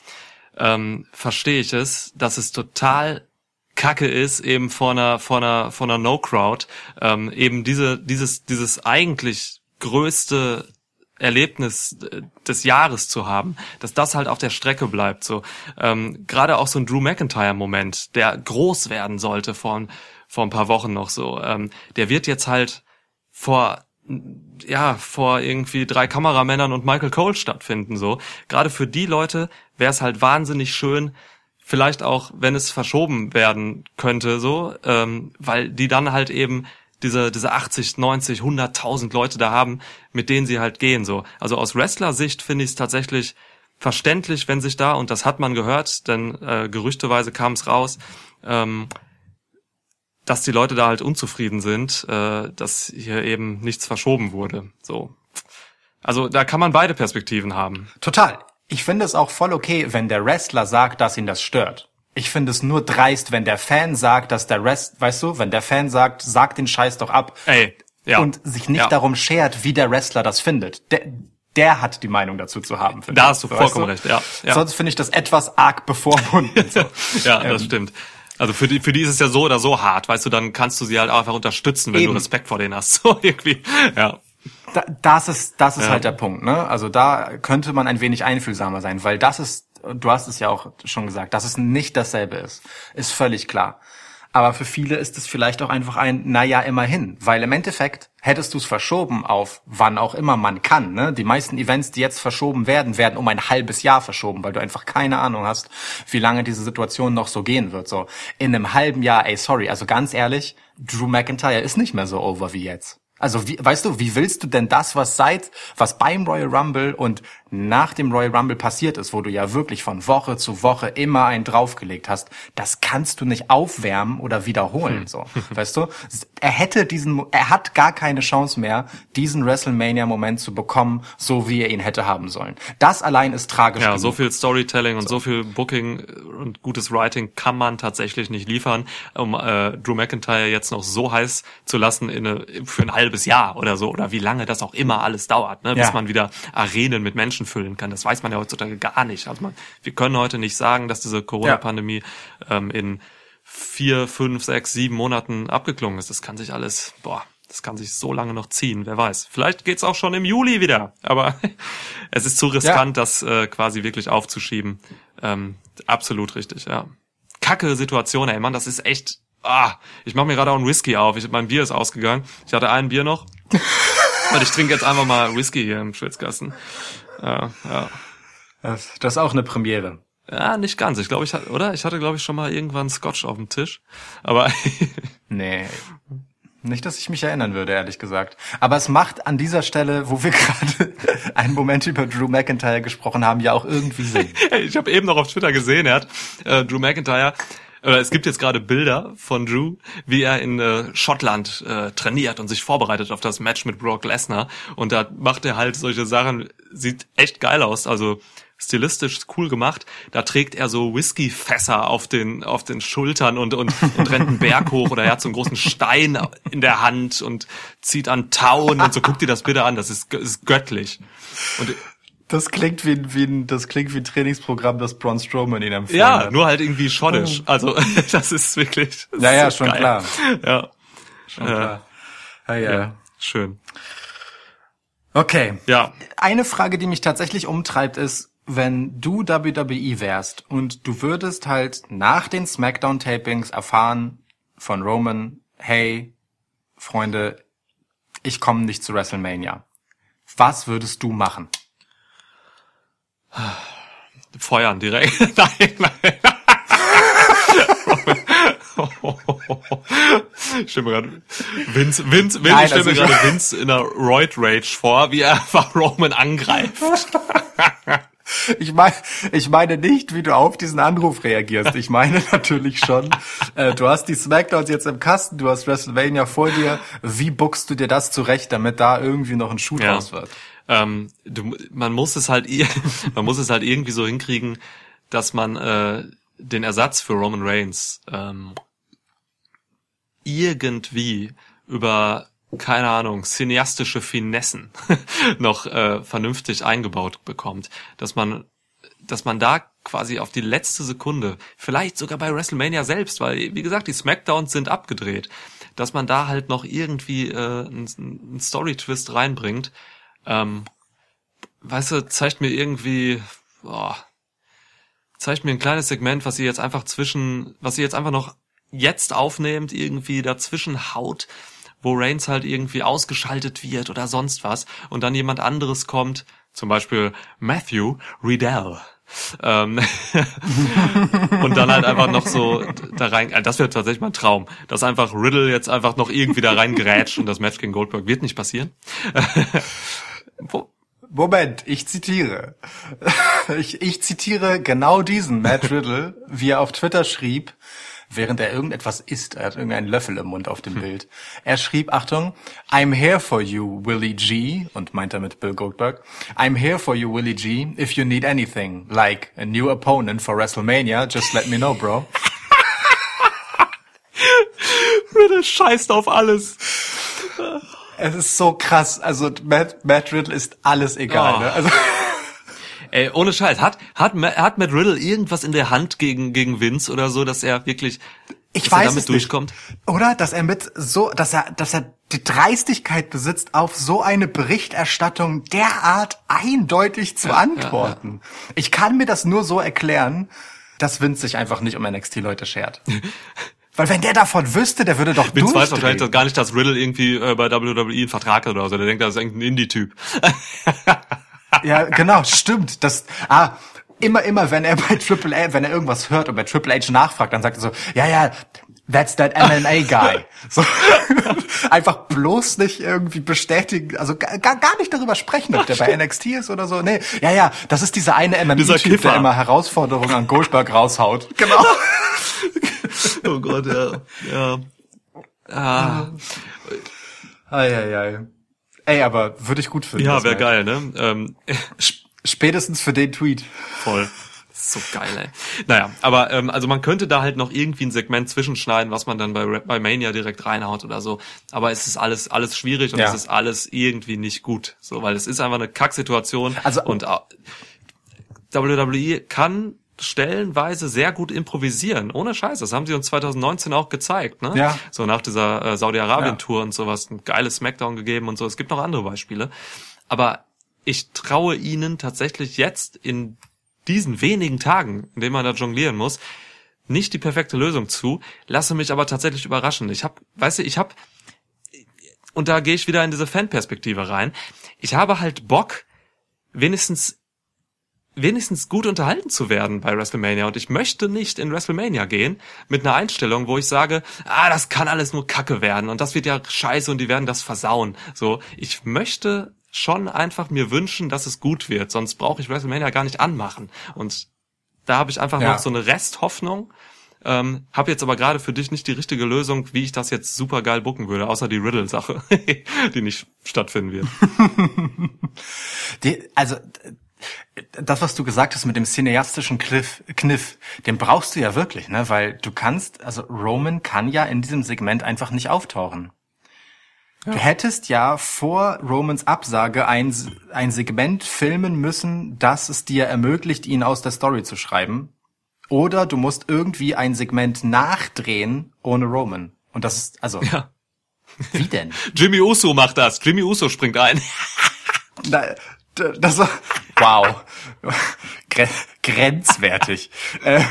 ähm, verstehe ich es, dass es total Kacke ist, eben vor einer, vor einer, vor einer No-Crowd, ähm, eben diese, dieses, dieses eigentlich größte Erlebnis äh, des Jahres zu haben, dass das halt auf der Strecke bleibt. So ähm, gerade auch so ein Drew McIntyre Moment, der groß werden sollte vor, vor ein paar Wochen noch so. Ähm, der wird jetzt halt vor ja vor irgendwie drei Kameramännern und Michael Cole stattfinden. So gerade für die Leute wäre es halt wahnsinnig schön. Vielleicht auch, wenn es verschoben werden könnte, so, ähm, weil die dann halt eben diese, diese 80, 90, 100.000 Leute da haben, mit denen sie halt gehen, so. Also aus Wrestler-Sicht finde ich es tatsächlich verständlich, wenn sich da, und das hat man gehört, denn äh, gerüchteweise kam es raus, ähm, dass die Leute da halt unzufrieden sind, äh, dass hier eben nichts verschoben wurde, so. Also da kann man beide Perspektiven haben. Total. Ich finde es auch voll okay, wenn der Wrestler sagt, dass ihn das stört. Ich finde es nur dreist, wenn der Fan sagt, dass der Rest, weißt du, wenn der Fan sagt, sag den Scheiß doch ab. Ey, ja. Und sich nicht Ja. darum schert, wie der Wrestler das findet. Der, der hat die Meinung dazu zu haben. Da hast du So, vollkommen weißt recht, ja, ja. Sonst finde ich das etwas arg bevormunden. So. [laughs] Ja, das Ähm, stimmt. Also für die, für die ist es ja so oder so hart, weißt du, dann kannst du sie halt einfach unterstützen, wenn Eben. du Respekt vor denen hast. [laughs] So irgendwie. Ja. Da, das ist, das ist Ja. halt der Punkt, ne? Also da könnte man ein wenig einfühlsamer sein, weil das ist, du hast es ja auch schon gesagt, dass es nicht dasselbe ist, ist völlig klar. Aber für viele ist es vielleicht auch einfach ein, naja, immerhin, weil im Endeffekt hättest du es verschoben auf wann auch immer man kann, ne? Die meisten Events, die jetzt verschoben werden, werden um ein halbes Jahr verschoben, weil du einfach keine Ahnung hast, wie lange diese Situation noch so gehen wird, so. In einem halben Jahr, ey, sorry, also ganz ehrlich, Drew McIntyre ist nicht mehr so over wie jetzt. Also wie, weißt du, wie willst du denn das, was seit, was beim Royal Rumble und nach dem Royal Rumble passiert ist, wo du ja wirklich von Woche zu Woche immer einen draufgelegt hast, das kannst du nicht aufwärmen oder wiederholen, so. [laughs] Weißt du? Er hätte diesen, er hat gar keine Chance mehr, diesen WrestleMania-Moment zu bekommen, so wie er ihn hätte haben sollen. Das allein ist tragisch. Ja, genug. so viel Storytelling und so viel Booking und gutes Writing kann man tatsächlich nicht liefern, um äh, Drew McIntyre jetzt noch so heiß zu lassen in eine, für ein halbes Jahr oder so oder wie lange das auch immer alles dauert, ne, bis Ja. man wieder Arenen mit Menschen füllen kann. Das weiß man ja heutzutage gar nicht. Also man, wir können heute nicht sagen, dass diese Corona-Pandemie ähm, in vier, fünf, sechs, sieben Monaten abgeklungen ist. Das kann sich alles, boah, das kann sich so lange noch ziehen, wer weiß. Vielleicht geht's auch schon im Juli wieder, aber [laughs] es ist zu riskant, das äh, quasi wirklich aufzuschieben. Ähm, absolut richtig, ja. Kacke Situation, ey, Mann, das ist echt. Ah, ich mache mir gerade auch ein Whisky auf. Ich, mein Bier ist ausgegangen. Ich hatte ein Bier noch. [laughs] Und ich trinke jetzt einfach mal Whisky hier im Schwitzkasten. Ja, ja. Das, das ist auch eine Premiere. Ja, nicht ganz. Ich glaube, ich hatte, oder? Ich hatte, glaube ich, schon mal irgendwann Scotch auf dem Tisch. Aber [laughs] Nee. Nicht, dass ich mich erinnern würde, ehrlich gesagt. Aber es macht an dieser Stelle, wo wir [laughs] gerade einen Moment über Drew McIntyre gesprochen haben, ja auch irgendwie Sinn. ich habe eben noch auf Twitter gesehen, er hat äh, Drew McIntyre. Äh, es gibt jetzt gerade Bilder von Drew, wie er in äh, Schottland äh, trainiert und sich vorbereitet auf das Match mit Brock Lesnar. Und da macht er halt solche Sachen, sieht echt geil aus. Also stilistisch cool gemacht. Da trägt er so Whiskyfässer auf den auf den Schultern und und, und rennt einen Berg hoch oder er hat so einen großen Stein in der Hand und zieht an Tauen und so. Guck dir das bitte an, das ist, ist göttlich. Und Das klingt wie, ein- wie ein, das klingt wie ein Trainingsprogramm, das Braun Strowman ihn empfohlen Ja, hat. nur halt irgendwie schottisch. Also [laughs] das ist wirklich. Das Ja, ja, ist schon geil. klar. Ja, Schon klar. Ja, ja. ja, schön. Okay. Ja, Eine Frage, die mich tatsächlich umtreibt, ist, wenn du WWE wärst und du würdest halt nach den SmackDown-Tapings erfahren von Roman, hey, Freunde, ich komme nicht zu WrestleMania. Was würdest du machen? Feuern direkt. nein, [laughs] nein. Ich stelle mir gerade Vince, Vince, Vince, Nein, ich stelle mir also gerade Vince in einer Roid Rage vor, wie er einfach Roman angreift. [laughs] Ich meine, ich meine nicht, wie du auf diesen Anruf reagierst. Ich meine [laughs] natürlich schon, äh, du hast die Smackdowns jetzt im Kasten, du hast WrestleMania vor dir. Wie buckst du dir das zurecht, damit da irgendwie noch ein Schuh Ja. draus wird? Ähm, du, man muss es halt, [laughs] man muss es halt irgendwie so hinkriegen, dass man äh, den Ersatz für Roman Reigns ähm, irgendwie über keine Ahnung, cineastische Finessen [laughs] noch äh, vernünftig eingebaut bekommt, dass man dass man da quasi auf die letzte Sekunde, vielleicht sogar bei WrestleMania selbst, weil wie gesagt, die Smackdowns sind abgedreht, dass man da halt noch irgendwie äh, einen, einen Story-Twist reinbringt. Ähm, weißt du, zeigt mir irgendwie, boah, zeigt mir ein kleines Segment, was sie jetzt einfach zwischen, was sie jetzt einfach noch jetzt aufnehmt, irgendwie dazwischen haut, wo Reigns halt irgendwie ausgeschaltet wird oder sonst was und dann jemand anderes kommt, zum Beispiel Matthew Riddell. Ähm, [laughs] und dann halt einfach noch so da rein, äh, das wäre tatsächlich mein Traum, dass einfach Riddle jetzt einfach noch irgendwie da rein grätscht und das Match gegen Goldberg wird nicht passieren. [laughs] Moment, ich zitiere. [laughs] Ich, ich zitiere genau diesen Matt Riddle, wie er auf Twitter schrieb, während er irgendetwas isst. Er hat irgendeinen Löffel im Mund auf dem Bild. Er schrieb, Achtung, I'm here for you, Willie G. Und meint damit Bill Goldberg. I'm here for you, Willie G. If you need anything, like a new opponent for WrestleMania, just let me know, bro. [laughs] Riddle scheißt auf alles. [laughs] Es ist so krass. Also Matt, Matt Riddle ist alles egal. Oh. Ne? Also, [laughs] Ey, ohne Scheiß, hat, hat, hat Matt Riddle irgendwas in der Hand gegen, gegen Vince oder so, dass er wirklich, Ich dass er weiß damit es nicht. durchkommt? Oder dass er mit so, dass er, dass er die Dreistigkeit besitzt, auf so eine Berichterstattung derart eindeutig zu antworten. Ich kann mir das nur so erklären, dass Vince sich einfach nicht um NXT-Leute schert. [laughs] Weil wenn der davon wüsste, der würde doch weiß durchdrehen. wahrscheinlich gar nicht, dass Riddle irgendwie äh, bei WWE einen Vertrag hat oder so. Der denkt, das ist irgendein Indie-Typ. [laughs] Ja, genau, stimmt. Das, ah, immer, immer, wenn er bei [laughs] Triple H, wenn er irgendwas hört und bei Triple H nachfragt, dann sagt er so, ja, ja, that's that MMA guy. [laughs] So, [laughs] einfach bloß nicht irgendwie bestätigen, also gar, gar nicht darüber sprechen, ob der bei NXT ist oder so. Nee, ja, ja, das ist dieser eine Dieser MMA-Typ, der immer Herausforderungen an Goldberg raushaut. [laughs] Genau. oh Gott, ja. ja. Ah, Ei, ei, ei. Ey, aber würde ich gut finden. ja, wäre geil, ne? Ähm, Spätestens für den Tweet. voll. So geil, ey. [laughs] Naja, aber ähm, also man könnte da halt noch irgendwie ein Segment zwischenschneiden, was man dann bei, bei Mania direkt reinhaut oder so. Aber es ist alles alles schwierig und Ja. es ist alles irgendwie nicht gut, so weil es ist einfach eine Kacksituation. Also- und äh, WWE kann stellenweise sehr gut improvisieren, ohne Scheiß. Das haben sie uns 2019 auch gezeigt, ne? Ja. So nach dieser äh, Saudi-Arabien-Tour und sowas, ein geiles Smackdown gegeben und so. Es gibt noch andere Beispiele. Aber ich traue ihnen tatsächlich jetzt in diesen wenigen Tagen, in denen man da jonglieren muss, nicht die perfekte Lösung zu, lasse mich aber tatsächlich überraschen. Ich habe, weißt du, ich habe und da gehe ich wieder in diese Fanperspektive rein. Ich habe halt Bock, wenigstens wenigstens gut unterhalten zu werden bei WrestleMania und ich möchte nicht in WrestleMania gehen mit einer Einstellung, wo ich sage, ah, das kann alles nur Kacke werden und das wird ja scheiße und die werden das versauen. So, ich möchte schon einfach mir wünschen, dass es gut wird, sonst brauche ich WrestleMania gar nicht anmachen und da habe ich einfach Ja. noch so eine Resthoffnung. Ähm, habe jetzt aber gerade für dich nicht die richtige Lösung, wie ich das jetzt super geil bucken würde, außer die Riddle-Sache, [laughs] die nicht stattfinden wird. [laughs] Die, also das, was du gesagt hast mit dem cineastischen Kniff, Kniff, den brauchst du ja wirklich, ne? Weil du kannst, also Roman kann ja in diesem Segment einfach nicht auftauchen. Du hättest ja vor Romans Absage ein, ein Segment filmen müssen, das es dir ermöglicht, ihn aus der Story zu schreiben. Oder du musst irgendwie ein Segment nachdrehen ohne Roman. Und das ist, also, Ja. wie denn? [laughs] Jimmy Uso macht das. Jimmy Uso springt ein. Das war, wow, [laughs] Gre grenzwertig. [laughs] ähm,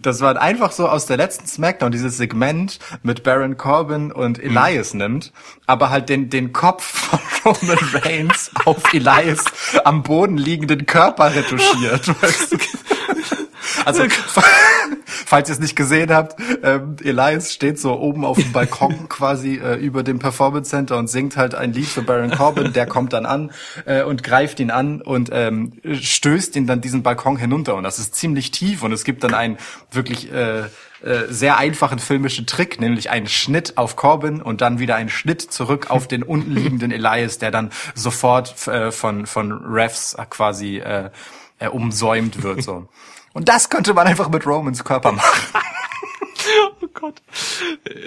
das war einfach so aus der letzten Smackdown dieses Segment mit Baron Corbin und Elias nimmt, aber halt den den Kopf von [laughs] Roman Reigns auf Elias am Boden liegenden Körper retuschiert. Weißt du? Also, [laughs] falls ihr es nicht gesehen habt, ähm, Elias steht so oben auf dem Balkon [laughs] quasi äh, über dem Performance Center und singt halt ein Lied für Baron Corbin. Der kommt dann an äh, und greift ihn an und ähm, stößt ihn dann diesen Balkon hinunter. Und das ist ziemlich tief und es gibt dann einen wirklich äh, äh, sehr einfachen filmischen Trick, nämlich einen Schnitt auf Corbin und dann wieder einen Schnitt zurück auf den unten liegenden Elias, der dann sofort äh, von von Refs quasi äh, äh, umsäumt wird so. Und das könnte man einfach mit Romans Körper machen. [laughs] oh Gott.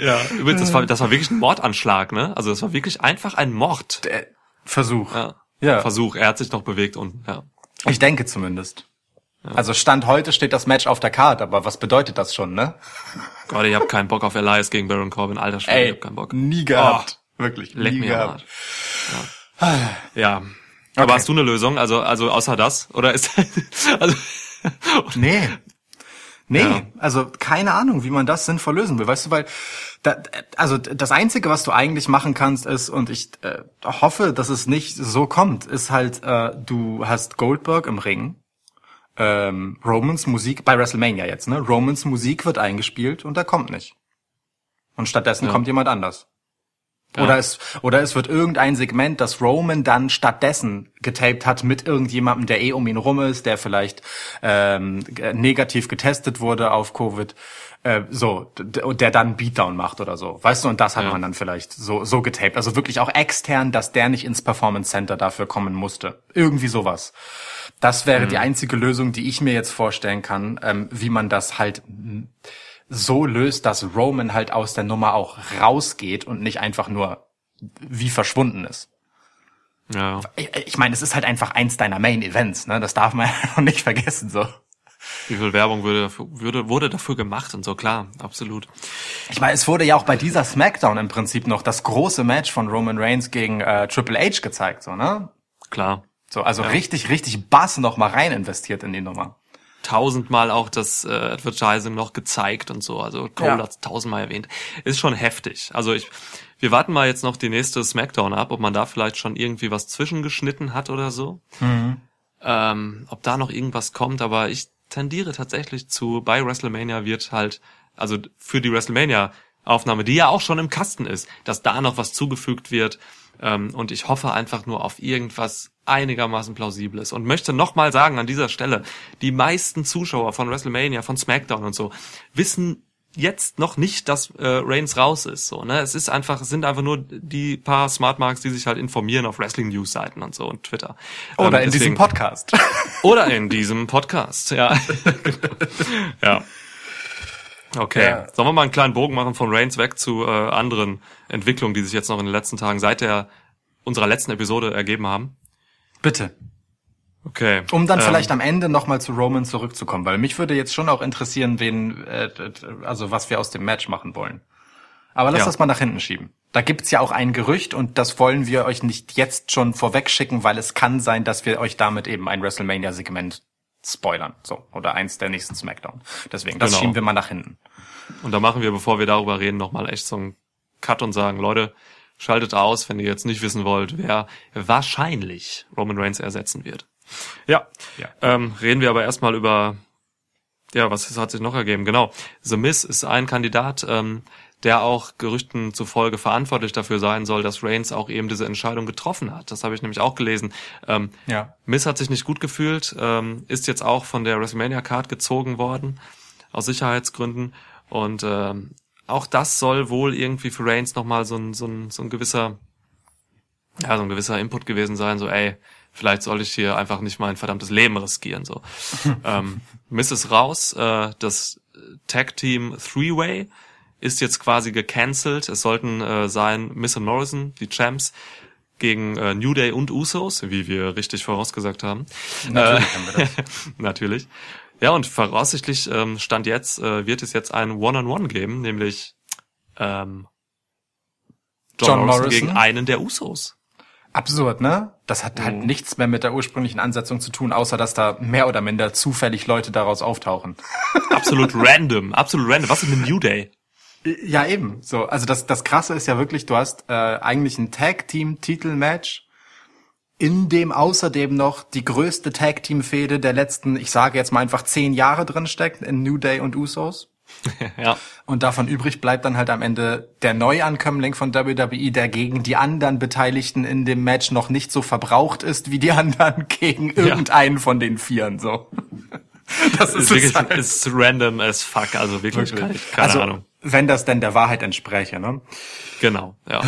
Ja, übrigens, das war, das war wirklich ein Mordanschlag, ne? Also das war wirklich einfach ein Mord. Äh, Versuch. Ja. Ja. Versuch. Er hat sich noch bewegt unten, ja. Ich denke zumindest. Also Stand heute steht das Match auf der Karte, aber was bedeutet das schon, ne? Gott, ich hab keinen Bock auf Elias gegen Baron Corbin. Alter Schwede, ich hab keinen Bock. nie gehabt. Wirklich, Leck nie gehabt. Ja. ja. Aber Okay. hast du eine Lösung? Also, also außer das? Oder ist [laughs] also [laughs] Nee. Nee, Ja. also keine Ahnung, wie man das sinnvoll lösen will. Weißt du, weil da, also das Einzige, was du eigentlich machen kannst, ist, und ich äh, hoffe, dass es nicht so kommt, ist halt, äh, du hast Goldberg im Ring, ähm, Romans Musik, bei WrestleMania jetzt, ne? Romans Musik wird eingespielt und er kommt nicht. Und stattdessen Ja. kommt jemand anders. Ja. Oder es, oder es wird irgendein Segment, das Roman dann stattdessen getaped hat mit irgendjemandem, der eh um ihn rum ist, der vielleicht ähm, negativ getestet wurde auf Covid, äh, so, und der dann Beatdown macht oder so. Weißt du, und das hat Ja. man dann vielleicht so, so getaped. Also wirklich auch extern, dass der nicht ins Performance Center dafür kommen musste. Irgendwie sowas. Das wäre die einzige Lösung, die ich mir jetzt vorstellen kann, ähm, wie man das halt so löst, dass Roman halt aus der Nummer auch rausgeht und nicht einfach nur wie verschwunden ist. Ja. Ich, ich meine, es ist halt einfach eins deiner Main Events, ne? Das darf man [laughs] ja nicht vergessen, so. Wie viel Werbung würde, dafür, würde, wurde dafür gemacht und so, klar, absolut. Ich meine, es wurde ja auch bei dieser SmackDown im Prinzip noch das große Match von Roman Reigns gegen äh, Triple H gezeigt, so, ne? Klar. So, also richtig, richtig Bass noch mal rein investiert in die Nummer. Tausendmal auch das äh, Advertising noch gezeigt und so. Also Cole Ja. hat's tausendmal erwähnt. Ist schon heftig. Also ich, wir warten mal jetzt noch die nächste Smackdown ab, ob man da vielleicht schon irgendwie was zwischengeschnitten hat oder so. Ähm, ob da noch irgendwas kommt, aber ich tendiere tatsächlich zu, bei WrestleMania wird halt, also für die WrestleMania Aufnahme, die ja auch schon im Kasten ist, dass da noch was zugefügt wird. Ähm, und ich hoffe einfach nur auf irgendwas einigermaßen plausibles und möchte nochmal sagen an dieser Stelle, die meisten Zuschauer von WrestleMania, von SmackDown und so, wissen jetzt noch nicht, dass äh, Reigns raus ist. So, ne? Es ist einfach, es sind einfach nur die paar Smartmarks, die sich halt informieren auf Wrestling News Seiten und so und Twitter. Oder Ähm, in diesem deswegen- Podcast. [laughs] oder in diesem Podcast, ja. [laughs] ja. Okay. Ja. Sollen wir mal einen kleinen Bogen machen von Reigns weg zu äh, anderen Entwicklungen, die sich jetzt noch in den letzten Tagen seit der unserer letzten Episode ergeben haben? Bitte. Okay. Um dann Ähm, vielleicht am Ende nochmal zu Roman zurückzukommen, weil mich würde jetzt schon auch interessieren, wen, äh, also was wir aus dem Match machen wollen. Aber lass Ja. das mal nach hinten schieben. Da gibt's ja auch ein Gerücht und das wollen wir euch nicht jetzt schon vorweg schicken, weil es kann sein, dass wir euch damit eben ein WrestleMania-Segment spoilern. So. Oder eins der nächsten Smackdown. Deswegen, das Genau. schieben wir mal nach hinten. Und da machen wir, bevor wir darüber reden, nochmal echt so einen Cut und sagen, Leute, schaltet aus, wenn ihr jetzt nicht wissen wollt, wer wahrscheinlich Roman Reigns ersetzen wird. Ja, Ja. Ähm, reden wir aber erstmal über, ja, was hat sich noch ergeben? Genau, The Miz ist ein Kandidat, ähm, der auch Gerüchten zufolge verantwortlich dafür sein soll, dass Reigns auch eben diese Entscheidung getroffen hat. Das habe ich nämlich auch gelesen. Ähm, Ja. Miz hat sich nicht gut gefühlt, ähm, ist jetzt auch von der WrestleMania Card gezogen worden, aus Sicherheitsgründen. Und ähm, auch das soll wohl irgendwie für Reigns nochmal so ein, so, ein, so ein gewisser, ja, so ein gewisser Input gewesen sein, so, ey, vielleicht soll ich hier einfach nicht mein verdammtes Leben riskieren, so. [laughs] ähm, Miz ist raus, äh, das Tag Team Three-Way ist jetzt quasi gecancelt. Es sollten äh, sein Miss und Morrison, die Champs, gegen äh, New Day und Usos, wie wir richtig vorausgesagt haben. Natürlich Äh, haben wir das. [laughs] Natürlich. Ja, und voraussichtlich ähm, stand jetzt, äh, wird es jetzt ein One-on-One geben, nämlich ähm, John, John Morrison, Morrison? gegen einen der Usos. Absurd, ne? Das hat Mhm. halt nichts mehr mit der ursprünglichen Ansetzung zu tun, außer dass da mehr oder minder zufällig Leute daraus auftauchen. Absolut random, absolut random. Was ist mit New Day? Ja, eben. So, also das, das Krasse ist ja wirklich, du hast äh, eigentlich ein Tag-Team-Titel-Match, in dem außerdem noch die größte Tag-Team-Fehde der letzten, ich sage jetzt mal einfach zehn Jahre drin steckt, in New Day und Usos. [laughs] ja. Und davon übrig bleibt dann halt am Ende der Neuankömmling von WWE, der gegen die anderen Beteiligten in dem Match noch nicht so verbraucht ist wie die [laughs] anderen gegen irgendeinen von den Vieren, so. [laughs] Das Ist ist, wirklich halt. ist random as fuck, also wirklich, keine, keine also, Ahnung. Wenn das denn der Wahrheit entspräche, ne? Genau, ja.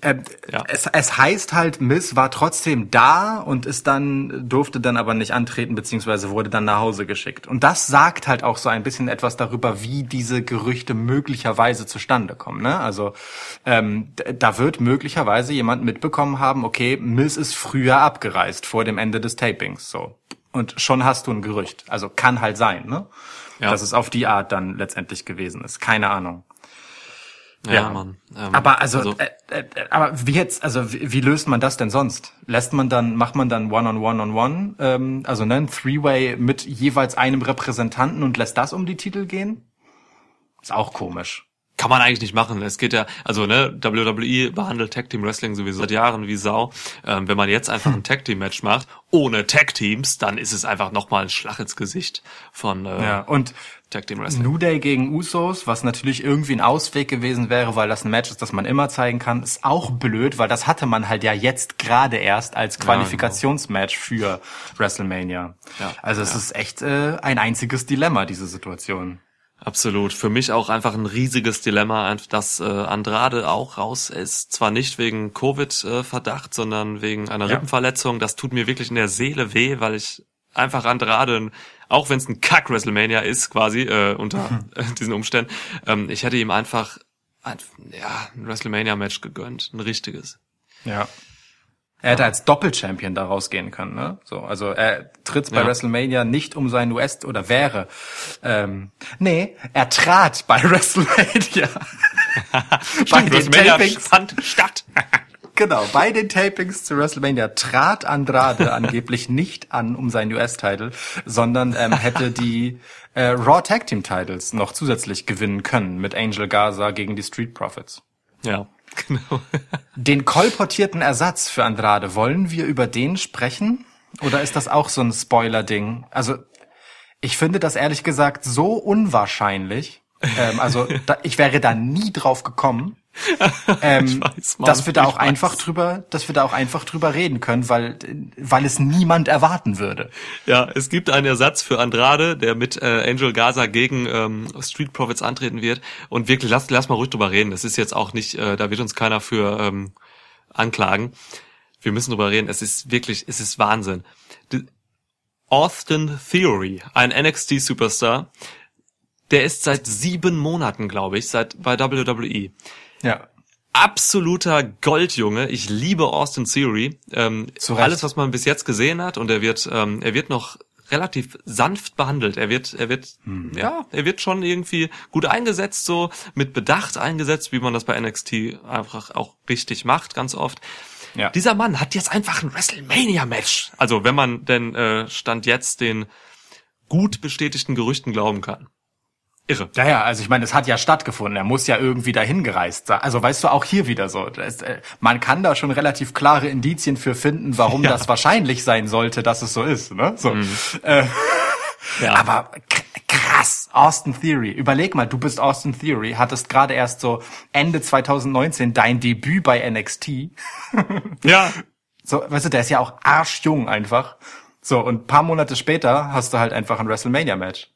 Äh, Ja. es, es heißt halt, Miss war trotzdem da und ist dann, durfte dann aber nicht antreten, beziehungsweise wurde dann nach Hause geschickt. Und das sagt halt auch so ein bisschen etwas darüber, wie diese Gerüchte möglicherweise zustande kommen. Ne? Also ähm, da wird möglicherweise jemand mitbekommen haben, okay, Miss ist früher abgereist vor dem Ende des Tapings. So. Und schon hast du ein Gerücht. Also kann halt sein, ne? Ja. Dass es auf die Art dann letztendlich gewesen ist. Keine Ahnung. Ja, Ja. Mann. Ähm, Aber also, Äh, äh, aber wie jetzt, also wie, wie löst man das denn sonst? Lässt man dann, macht man dann One-on-One-on-One, ähm, also ne, ein Three-Way mit jeweils einem Repräsentanten und lässt das um die Titel gehen? Ist auch komisch. Kann man eigentlich nicht machen. Es geht ja, also ne, WWE behandelt Tag Team Wrestling sowieso seit Jahren wie Sau. Ähm, wenn man jetzt einfach ein Tag Team Match macht, ohne Tag Teams, dann ist es einfach nochmal ein Schlag ins Gesicht von äh, Ja, und Tag Team Wrestling. New Day gegen Usos, was natürlich irgendwie ein Ausweg gewesen wäre, weil das ein Match ist, das man immer zeigen kann, ist auch blöd, weil das hatte man halt ja jetzt gerade erst als Qualifikationsmatch für WrestleMania. Ja, also es ist echt äh, ein einziges Dilemma, diese Situation. Absolut. Für mich auch einfach ein riesiges Dilemma, dass äh, Andrade auch raus ist. Zwar nicht wegen Covid-Verdacht, sondern wegen einer Ja. Rippenverletzung. Das tut mir wirklich in der Seele weh, weil ich einfach Andrade, auch wenn es ein Kack-WrestleMania ist, quasi äh, unter äh, [laughs] diesen Umständen, ähm, ich hätte ihm einfach ein, ja, ein WrestleMania-Match gegönnt. Ein richtiges. Ja. Er hätte als Doppelchampion da rausgehen können, ne? So, also er tritt bei Ja. WrestleMania nicht um seinen US oder wäre. Ähm, nee, er trat bei [laughs] WrestleMania. bei den WrestleMania Tapings, fand statt. [laughs] genau, bei den Tapings zu WrestleMania trat Andrade [laughs] angeblich nicht an um seinen US-Title, sondern ähm, hätte die äh, Raw Tag Team Titles noch zusätzlich gewinnen können mit Angel Gaza gegen die Street Profits. Ja, genau. [laughs] Den kolportierten Ersatz für Andrade, wollen wir über den sprechen? Oder ist das auch so ein Spoiler-Ding? Also, ich finde das ehrlich gesagt so unwahrscheinlich. Ähm, also, da, ich wäre da nie drauf gekommen. [laughs] Ähm, weiß, Mann, dass wir da auch einfach weiß. drüber, dass wir da auch einfach drüber reden können, weil, weil es niemand erwarten würde. Ja, es gibt einen Ersatz für Andrade, der mit äh, Angel Gaza gegen ähm, Street Profits antreten wird. Und wirklich, lass, lass mal ruhig drüber reden. Das ist jetzt auch nicht, äh, da wird uns keiner für ähm, anklagen. Wir müssen drüber reden. Es ist wirklich, es ist Wahnsinn. Die- Austin Theory, ein NXT-Superstar, der ist seit sieben Monaten, glaube ich, seit bei WWE Ja. absoluter Goldjunge. Ich liebe Austin Theory. Ähm, alles, was man bis jetzt gesehen hat, und er wird, ähm, er wird noch relativ sanft behandelt. Er wird, er wird, Hm. ja, er wird schon irgendwie gut eingesetzt, so mit Bedacht eingesetzt, wie man das bei NXT einfach auch richtig macht, ganz oft. Ja. Dieser Mann hat jetzt einfach ein WrestleMania-Match. Also wenn man denn äh, stand jetzt den gut bestätigten Gerüchten glauben kann. Irre. Ja, ja, also ich meine, es hat ja stattgefunden. Er muss ja irgendwie dahin gereist sein. Also weißt du, auch hier wieder so. Das, äh, man kann da schon relativ klare Indizien für finden, warum [laughs] Ja. das wahrscheinlich sein sollte, dass es so ist. Ne? So. Äh, [laughs] Ja. aber krass, Austin Theory. Überleg mal, du bist Austin Theory, hattest gerade erst so Ende 2019 dein Debüt bei NXT. [laughs] ja, So, weißt du, der ist ja auch arschjung einfach. So, und ein paar Monate später hast du halt einfach ein WrestleMania-Match.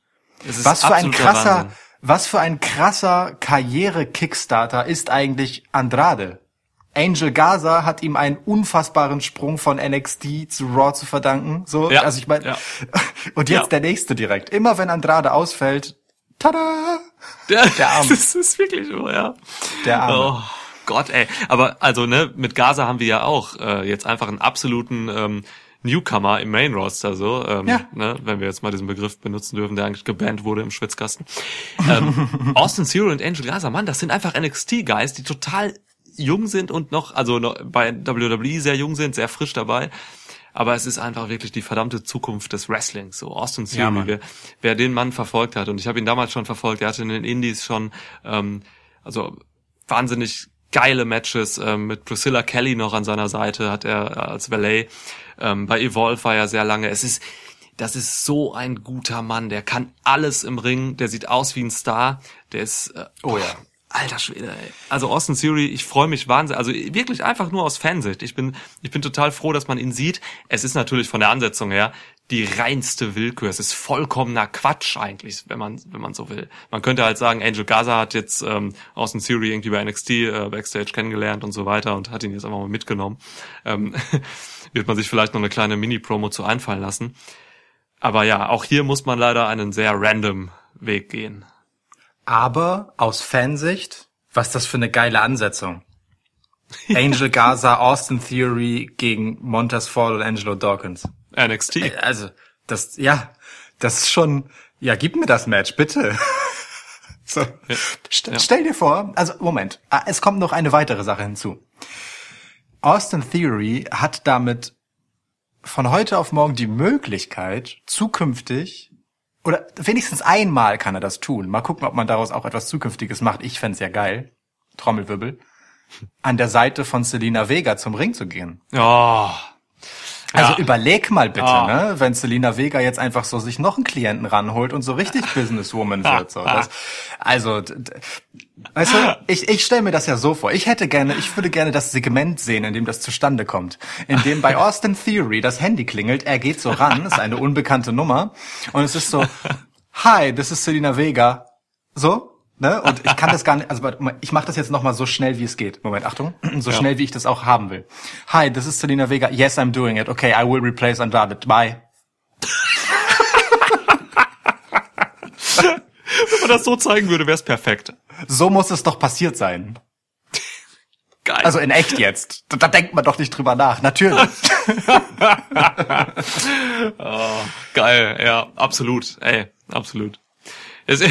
Was für ein krasser, Wahnsinn. was für ein krasser Karriere-Kickstarter ist eigentlich Andrade? Angel Gaza hat ihm einen unfassbaren Sprung von NXT zu Raw zu verdanken. So, Ja, also ich meine, ja. [laughs] und jetzt Ja. der nächste direkt. Immer wenn Andrade ausfällt, tada, Der, Der Arme. [laughs] Das ist wirklich so, ja. der Arme. Oh Gott, ey. Aber also, ne, mit Gaza haben wir ja auch äh, jetzt einfach einen absoluten ähm, Newcomer im Main Roster, so, ähm, Ja. ne, wenn wir jetzt mal diesen Begriff benutzen dürfen, der eigentlich gebannt wurde im Schwitzkasten. Ähm, [laughs] Austin Theory und Angel Gaza, Mann, das sind einfach NXT-Guys, die total jung sind und noch, also noch bei WWE sehr jung sind, sehr frisch dabei. Aber es ist einfach wirklich die verdammte Zukunft des Wrestlings. So Austin Ja, Theory, Mann. wer, wer den Mann verfolgt hat, und ich habe ihn damals schon verfolgt, er hatte in den Indies schon, ähm, also wahnsinnig geile Matches ähm, mit Priscilla Kelly noch an seiner Seite hat er äh, als Valet. Ähm, bei Evolve war er sehr lange. Es ist, das ist so ein guter Mann. Der kann alles im Ring. Der sieht aus wie ein Star. Der ist, äh, Oh ja. Alter Schwede, ey. Also Austin Theory, ich freue mich wahnsinnig. Also wirklich einfach nur aus Fansicht. Ich bin, ich bin total froh, dass man ihn sieht. Es ist natürlich von der Ansetzung her die reinste Willkür. Es ist vollkommener Quatsch eigentlich, wenn man, wenn man so will. Man könnte halt sagen, Angel Gaza hat jetzt ähm, Austin Theory irgendwie bei NXT äh, Backstage kennengelernt und so weiter und hat ihn jetzt einfach mal mitgenommen. Ähm, [laughs] wird man sich vielleicht noch eine kleine Mini-Promo zu einfallen lassen. Aber ja, auch hier muss man leider einen sehr random Weg gehen. Aber aus Fansicht, was das für eine geile Ansetzung. Angel Gaza, Austin Theory gegen Montez Ford und Angelo Dawkins. NXT. Also, das, ja, das ist schon, ja, gib mir das Match, bitte. [laughs] So. St Ja. Stell dir vor, also, Moment, Ah, es kommt noch eine weitere Sache hinzu. Austin Theory hat damit von heute auf morgen die Möglichkeit, zukünftig, oder wenigstens einmal kann er das tun. Mal gucken, ob man daraus auch etwas Zukünftiges macht. Ich fänd's ja geil. Trommelwirbel. [laughs] An der Seite von Selena Vega zum Ring zu gehen. Oh. Also Ja. überleg mal bitte, Ah. ne, wenn Selina Vega jetzt einfach so sich noch einen Klienten ranholt und so richtig Businesswoman wird. So. Das, [laughs] also, weißt du, ich, ich stelle mir das ja so vor. Ich hätte gerne, ich würde gerne das Segment sehen, in dem das zustande kommt. In dem bei [laughs] Austin Theory das Handy klingelt, er geht so ran, ist eine unbekannte Nummer und es ist so, [laughs] hi, this is Selina Vega. So, ne? Und ich kann das gar nicht, also ich mache das jetzt nochmal so schnell, wie es geht. Moment, Achtung. So schnell, wie ich das auch haben will. Hi, this is Selena Vega. Yes, I'm doing it. Okay, I will replace Andrade. Bye. [laughs] Wenn man das so zeigen würde, wäre es perfekt. So muss es doch passiert sein. Geil. Also in echt jetzt. Da, da denkt man doch nicht drüber nach. Natürlich. [laughs] Geil, ja, absolut. Ey, absolut. Es,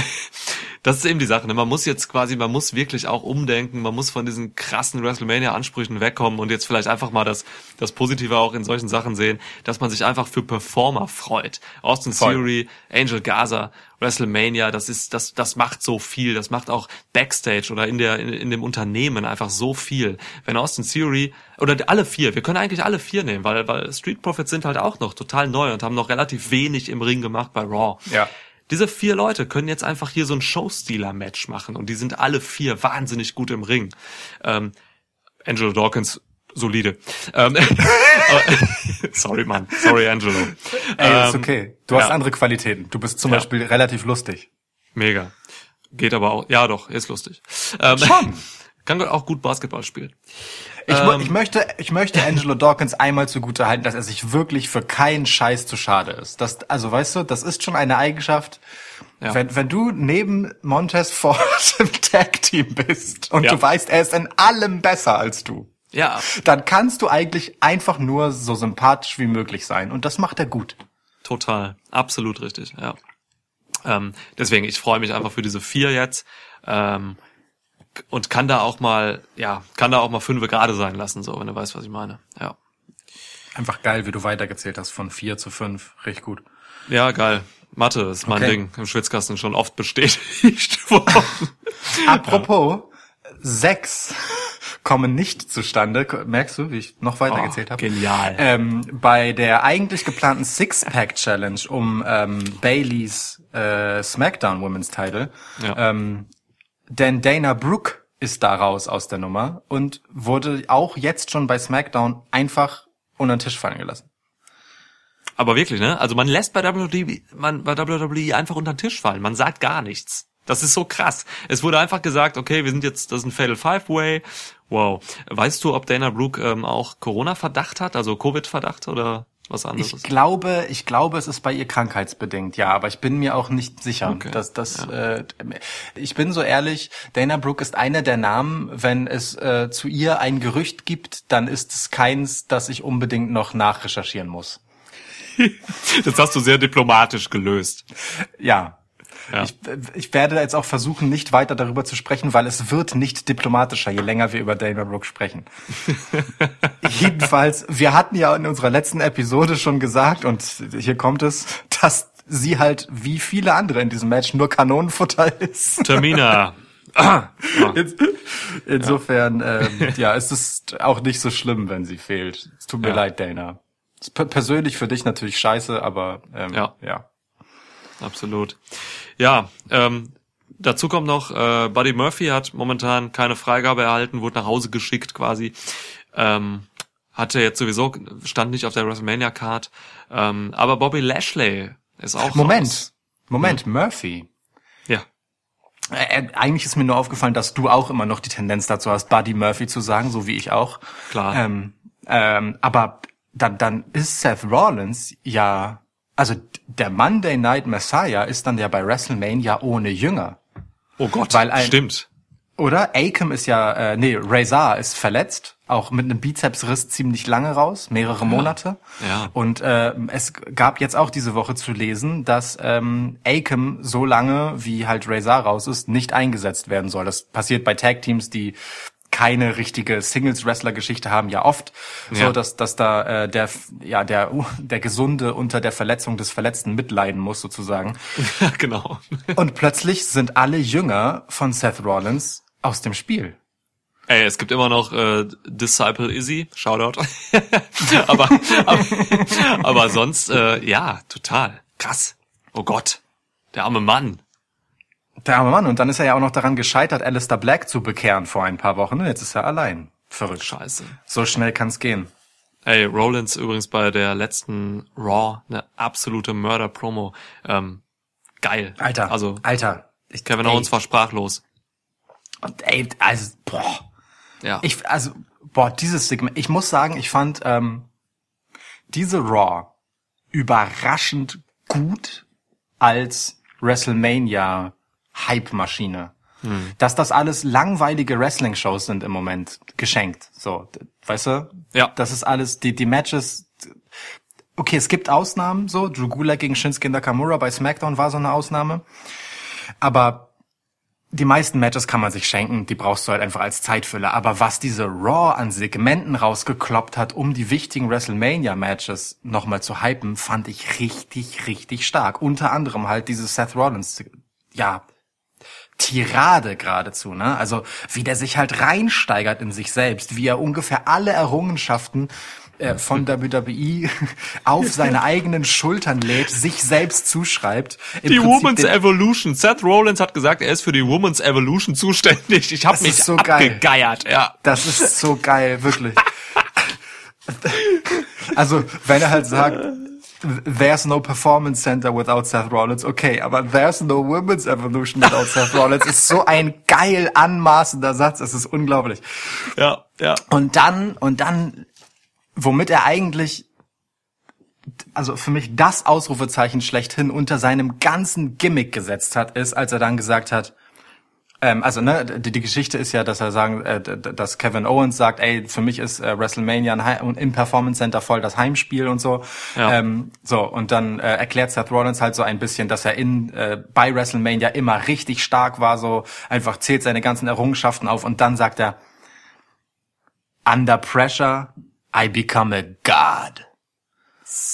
das ist eben die Sache. Ne? Man muss jetzt quasi, man muss wirklich auch umdenken, man muss von diesen krassen WrestleMania-Ansprüchen wegkommen und jetzt vielleicht einfach mal das, das Positive auch in solchen Sachen sehen, dass man sich einfach für Performer freut. Austin Voll. Theory, Angel Gaza, WrestleMania, das ist, das, das macht so viel. Das macht auch Backstage oder in der, in, in dem Unternehmen einfach so viel. Wenn Austin Theory, oder alle vier, wir können eigentlich alle vier nehmen, weil, weil Street Profits sind halt auch noch total neu und haben noch relativ wenig im Ring gemacht bei Raw. Ja. Diese vier Leute können jetzt einfach hier so ein Showstealer-Match machen und die sind alle vier wahnsinnig gut im Ring. Ähm, Angelo Dawkins solide. Ähm, [laughs] sorry, Mann. Sorry, Angelo. Ey, ist Ähm, okay. Du hast ja. andere Qualitäten. Du bist zum Ja. Beispiel relativ lustig. Mega. Geht aber auch. Ja, doch, ist lustig. Ähm, Schon. [laughs] Kann auch gut Basketball spielen. Ich, Ähm. ich möchte, ich möchte Angelo Dawkins einmal zugute halten, dass er sich wirklich für keinen Scheiß zu schade ist. Das, also weißt du, das ist schon eine Eigenschaft. Ja. Wenn, wenn du neben Montez Ford [laughs] im Tag-Team bist und Ja. du weißt, er ist in allem besser als du, Ja, dann kannst du eigentlich einfach nur so sympathisch wie möglich sein. Und das macht er gut. total. Absolut richtig, ja. Ähm, deswegen, ich freue mich einfach für diese vier jetzt. Ähm, und kann da auch mal, ja, kann da auch mal fünf gerade sein lassen, so, wenn du weißt, was ich meine. Ja. Einfach geil, wie du weitergezählt hast von vier zu fünf. Richtig gut. Ja, geil. Mathe ist mein Okay. Ding im Schwitzkasten schon oft bestätigt [laughs] worden. [laughs] Apropos, sechs kommen nicht zustande. Merkst du, wie ich noch weiter Oh, habe? genial. Ähm, bei der eigentlich geplanten Six-Pack-Challenge um ähm, Baileys äh, SmackDown Women's Title. Ja. Ähm, denn Dana Brooke ist da raus aus der Nummer und wurde auch jetzt schon bei SmackDown einfach unter den Tisch fallen gelassen. Aber wirklich, ne? Also man lässt bei WWE, man, bei WWE einfach unter den Tisch fallen. Man sagt gar nichts. Das ist so krass. Es wurde einfach gesagt, okay, wir sind jetzt, das ist ein Fatal Five Way. Wow. Weißt du, ob Dana Brooke ähm, auch Corona-Verdacht hat, also Covid-Verdacht oder was anderes? Ich glaube, ich glaube, es ist bei ihr krankheitsbedingt, ja, aber ich bin mir auch nicht sicher. Okay. Dass das, äh, ich bin so ehrlich, Dana Brooke ist einer der Namen, wenn es äh, zu ihr ein Gerücht gibt, dann ist es keins, das ich unbedingt noch nachrecherchieren muss. [laughs] das hast du sehr diplomatisch gelöst. Ja. Ja. Ich, ich werde jetzt auch versuchen, nicht weiter darüber zu sprechen, weil es wird nicht diplomatischer, je länger wir über Dana Brooke sprechen. [laughs] Jedenfalls, wir hatten ja in unserer letzten Episode schon gesagt, und hier kommt es, dass sie halt wie viele andere in diesem Match nur Kanonenfutter ist. Termina. [laughs] In, insofern, ähm, ja, es ist auch nicht so schlimm, wenn sie fehlt. Es tut mir Ja. leid, Dana. Persönlich für dich natürlich scheiße, aber ähm, Ja. ja. Absolut. Ja, ähm, dazu kommt noch, äh, Buddy Murphy hat momentan keine Freigabe erhalten, wurde nach Hause geschickt quasi. Ähm, hatte jetzt sowieso, stand nicht auf der WrestleMania-Card. Ähm, aber Bobby Lashley ist auch Moment, raus. Moment, Murphy. Ja, Äh, äh, eigentlich ist mir nur aufgefallen, dass du auch immer noch die Tendenz dazu hast, Buddy Murphy zu sagen, so wie ich auch. Klar. Ähm, ähm, aber dann, dann ist Seth Rollins ja, also der Monday Night Messiah ist dann ja bei WrestleMania ohne Jünger. Oh Gott, Weil ein- stimmt. Oder? Akam ist ja, äh, nee, Razor ist verletzt, auch mit einem Bizepsriss ziemlich lange raus, mehrere Monate. Ja. Und äh, es gab jetzt auch diese Woche zu lesen, dass ähm, Akam so lange, wie halt Razor raus ist, nicht eingesetzt werden soll. Das passiert bei Tag-Teams, die keine richtige Singles-Wrestler-Geschichte haben, ja oft, Ja. so dass dass da äh, der ja der der Gesunde unter der Verletzung des Verletzten mitleiden muss sozusagen. [laughs] Ja, genau. Und plötzlich sind alle Jünger von Seth Rollins aus dem Spiel. Ey, es gibt immer noch äh, Disciple Izzy, Shoutout. [laughs] aber, aber, aber sonst, äh, ja, total. Krass. Oh Gott. Der arme Mann. Der arme Mann. Und dann ist er ja auch noch daran gescheitert, Alistair Black zu bekehren vor ein paar Wochen. Und jetzt ist er allein. Verrückt. Scheiße. So schnell kann's gehen. Ey, Rollins übrigens bei der letzten Raw eine absolute Mörder-Promo. Ähm, geil. Alter. Also Alter. Ich, Kevin ey, Owens war sprachlos. Und ey, also, boah. Ja. Ich, also, boah, dieses Segment. Ich muss sagen, ich fand ähm, diese Raw überraschend gut als WrestleMania Hype-Maschine. Dass das alles langweilige Wrestling-Shows sind im Moment geschenkt. So, weißt du? Ja. Das ist alles, die, die Matches, okay, es gibt Ausnahmen, so, Drew Gulak gegen Shinsuke Nakamura bei SmackDown war so eine Ausnahme. Aber die meisten Matches kann man sich schenken, die brauchst du halt einfach als Zeitfüller. Aber was diese Raw an Segmenten rausgekloppt hat, um die wichtigen WrestleMania-Matches nochmal zu hypen, fand ich richtig, richtig stark. Unter anderem halt diese Seth Rollins, ja, Tirade geradezu, ne? Also wie der sich halt reinsteigert in sich selbst, wie er ungefähr alle Errungenschaften äh, von WWE [laughs] auf seine eigenen Schultern lädt, sich selbst zuschreibt. Im Die Prinzip den- Evolution. Seth Rollins hat gesagt, er ist für die Women's Evolution zuständig. Ich habe mich so geil. abgegeiert. Ja. Das ist so geil, wirklich. [laughs] Also, wenn er halt sagt, there's no performance center without Seth Rollins, okay, aber there's no women's evolution without [laughs] Seth Rollins ist so ein geil anmaßender Satz, es ist unglaublich. Ja, ja. Und dann, und dann, womit er eigentlich, also für mich das Ausrufezeichen schlechthin unter seinem ganzen Gimmick gesetzt hat, ist, als er dann gesagt hat, ähm, also ne, die, die Geschichte ist ja, dass er sagen, äh, dass Kevin Owens sagt, ey, für mich ist äh, WrestleMania ein im Performance Center voll das Heimspiel und so. Ja. Ähm, so und dann äh, erklärt Seth Rollins halt so ein bisschen, dass er in äh, bei WrestleMania immer richtig stark war, so einfach zählt seine ganzen Errungenschaften auf und dann sagt er, Under pressure, I become a god.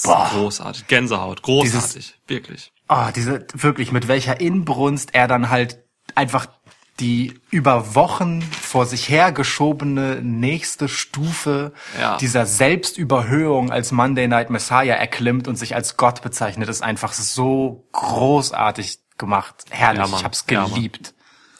Boah. Großartig. Gänsehaut. Großartig. Wirklich. Oh, diese, wirklich, mit welcher Inbrunst er dann halt einfach die über Wochen vor sich hergeschobene nächste Stufe Ja. dieser Selbstüberhöhung als Monday Night Messiah erklimmt und sich als Gott bezeichnet, ist einfach so großartig gemacht. Herrlich, Ja, ich hab's Ja, geliebt.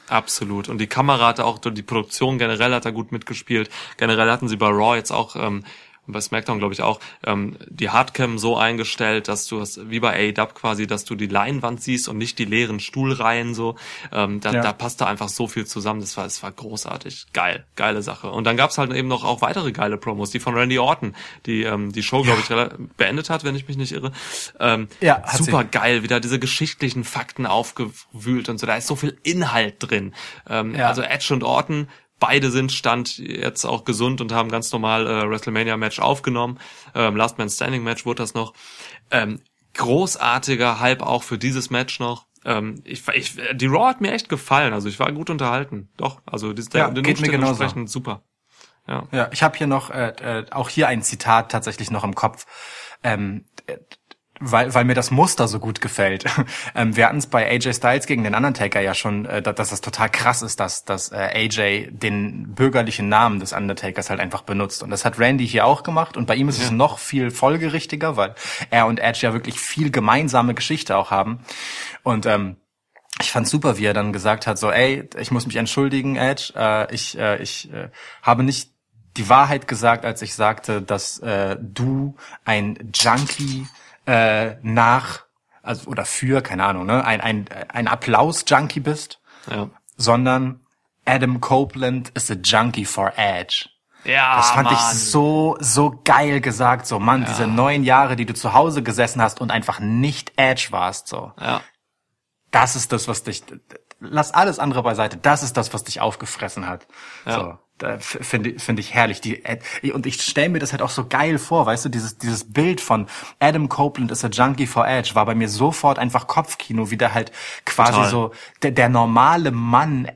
Absolut. Und die Kamera hat auch, die Produktion generell hat da gut mitgespielt. Generell hatten sie bei Raw jetzt auch, ähm, bei SmackDown glaube ich auch, ähm, die Hardcam so eingestellt, dass du hast, wie bei AEW quasi, dass du die Leinwand siehst und nicht die leeren Stuhlreihen so. Ähm, da, Ja. da passte einfach so viel zusammen. Das war, das war großartig. Geil. Geile Sache. Und dann gab's halt eben noch auch weitere geile Promos, die von Randy Orton, die ähm, die Show, glaube ich, rela- beendet hat, wenn ich mich nicht irre. Ähm, Ja, super sie. geil, wieder diese geschichtlichen Fakten aufgewühlt und so. Da ist so viel Inhalt drin. Ähm, Ja. Also Edge und Orton, beide sind Stand jetzt auch gesund und haben ganz normal äh, WrestleMania-Match aufgenommen. Ähm, Last Man Standing Match wurde das noch. Ähm, großartiger Hype auch für dieses Match noch. Ähm, ich, ich, die Raw hat mir echt gefallen. Also ich war gut unterhalten. Doch, also das, Ja, den geht mir Umständen genauso. entsprechend super. Ja. Ja, ich habe hier noch äh, äh, auch hier ein Zitat tatsächlich noch im Kopf, ähm, äh, weil, weil mir das Muster so gut gefällt. [laughs] ähm, wir hatten es bei AJ Styles gegen den Undertaker ja schon, äh, dass, das total krass ist, dass, dass äh, AJ den bürgerlichen Namen des Undertakers halt einfach benutzt. Und das hat Randy hier auch gemacht und bei ihm ist es noch viel folgerichtiger, weil er und Edge ja wirklich viel gemeinsame Geschichte auch haben. Und ähm, ich fand's super, wie er dann gesagt hat, so, ey, ich muss mich entschuldigen, Edge, äh, ich, äh, ich äh, habe nicht die Wahrheit gesagt, als ich sagte, dass äh, du ein Junkie äh, nach, also oder für, keine Ahnung, ne, ein, ein, ein Applaus-Junkie bist, Ja. sondern Adam Copeland is a junkie for Edge. Ja, Das fand ich Mann. so, so geil gesagt, so, Mann, diese neun Jahre, die du zu Hause gesessen hast und einfach nicht Edge warst, so Ja. das ist das, was dich, lass alles andere beiseite, das ist das, was dich aufgefressen hat. Ja. So, finde finde ich herrlich. Die, äh, und ich stelle mir das halt auch so geil vor, weißt du, dieses, dieses Bild von Adam Copeland is a Junkie for Edge war bei mir sofort einfach Kopfkino, wie der halt quasi Total. so, der, der normale Mann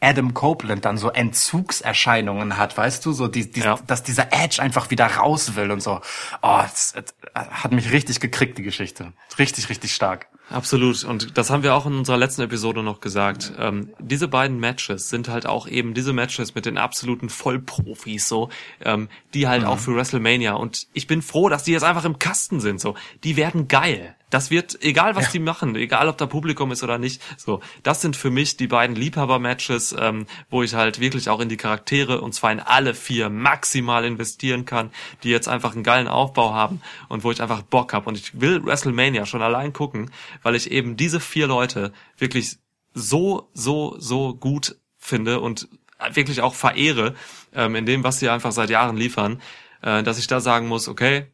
Adam Copeland dann so Entzugserscheinungen hat, weißt du, so die, die, Ja. dass dieser Edge einfach wieder raus will und so. Oh, das, das hat mich richtig gekriegt, die Geschichte. Richtig, richtig stark. Absolut. Und das haben wir auch in unserer letzten Episode noch gesagt. Ähm, diese beiden Matches sind halt auch eben diese Matches mit den absoluten Vollprofis so, ähm, die halt auch für WrestleMania. Und ich bin froh, dass die jetzt einfach im Kasten sind. So, die werden geil. Das wird, egal was die machen, egal ob da Publikum ist oder nicht, so, das sind für mich die beiden Liebhaber-Matches, ähm, wo ich halt wirklich auch in die Charaktere, und zwar in alle vier, maximal investieren kann, die jetzt einfach einen geilen Aufbau haben und wo ich einfach Bock habe. Und ich will WrestleMania schon allein gucken, weil ich eben diese vier Leute wirklich so, so, so gut finde und wirklich auch verehre ähm, in dem, was sie einfach seit Jahren liefern, äh, dass ich da sagen muss, okay,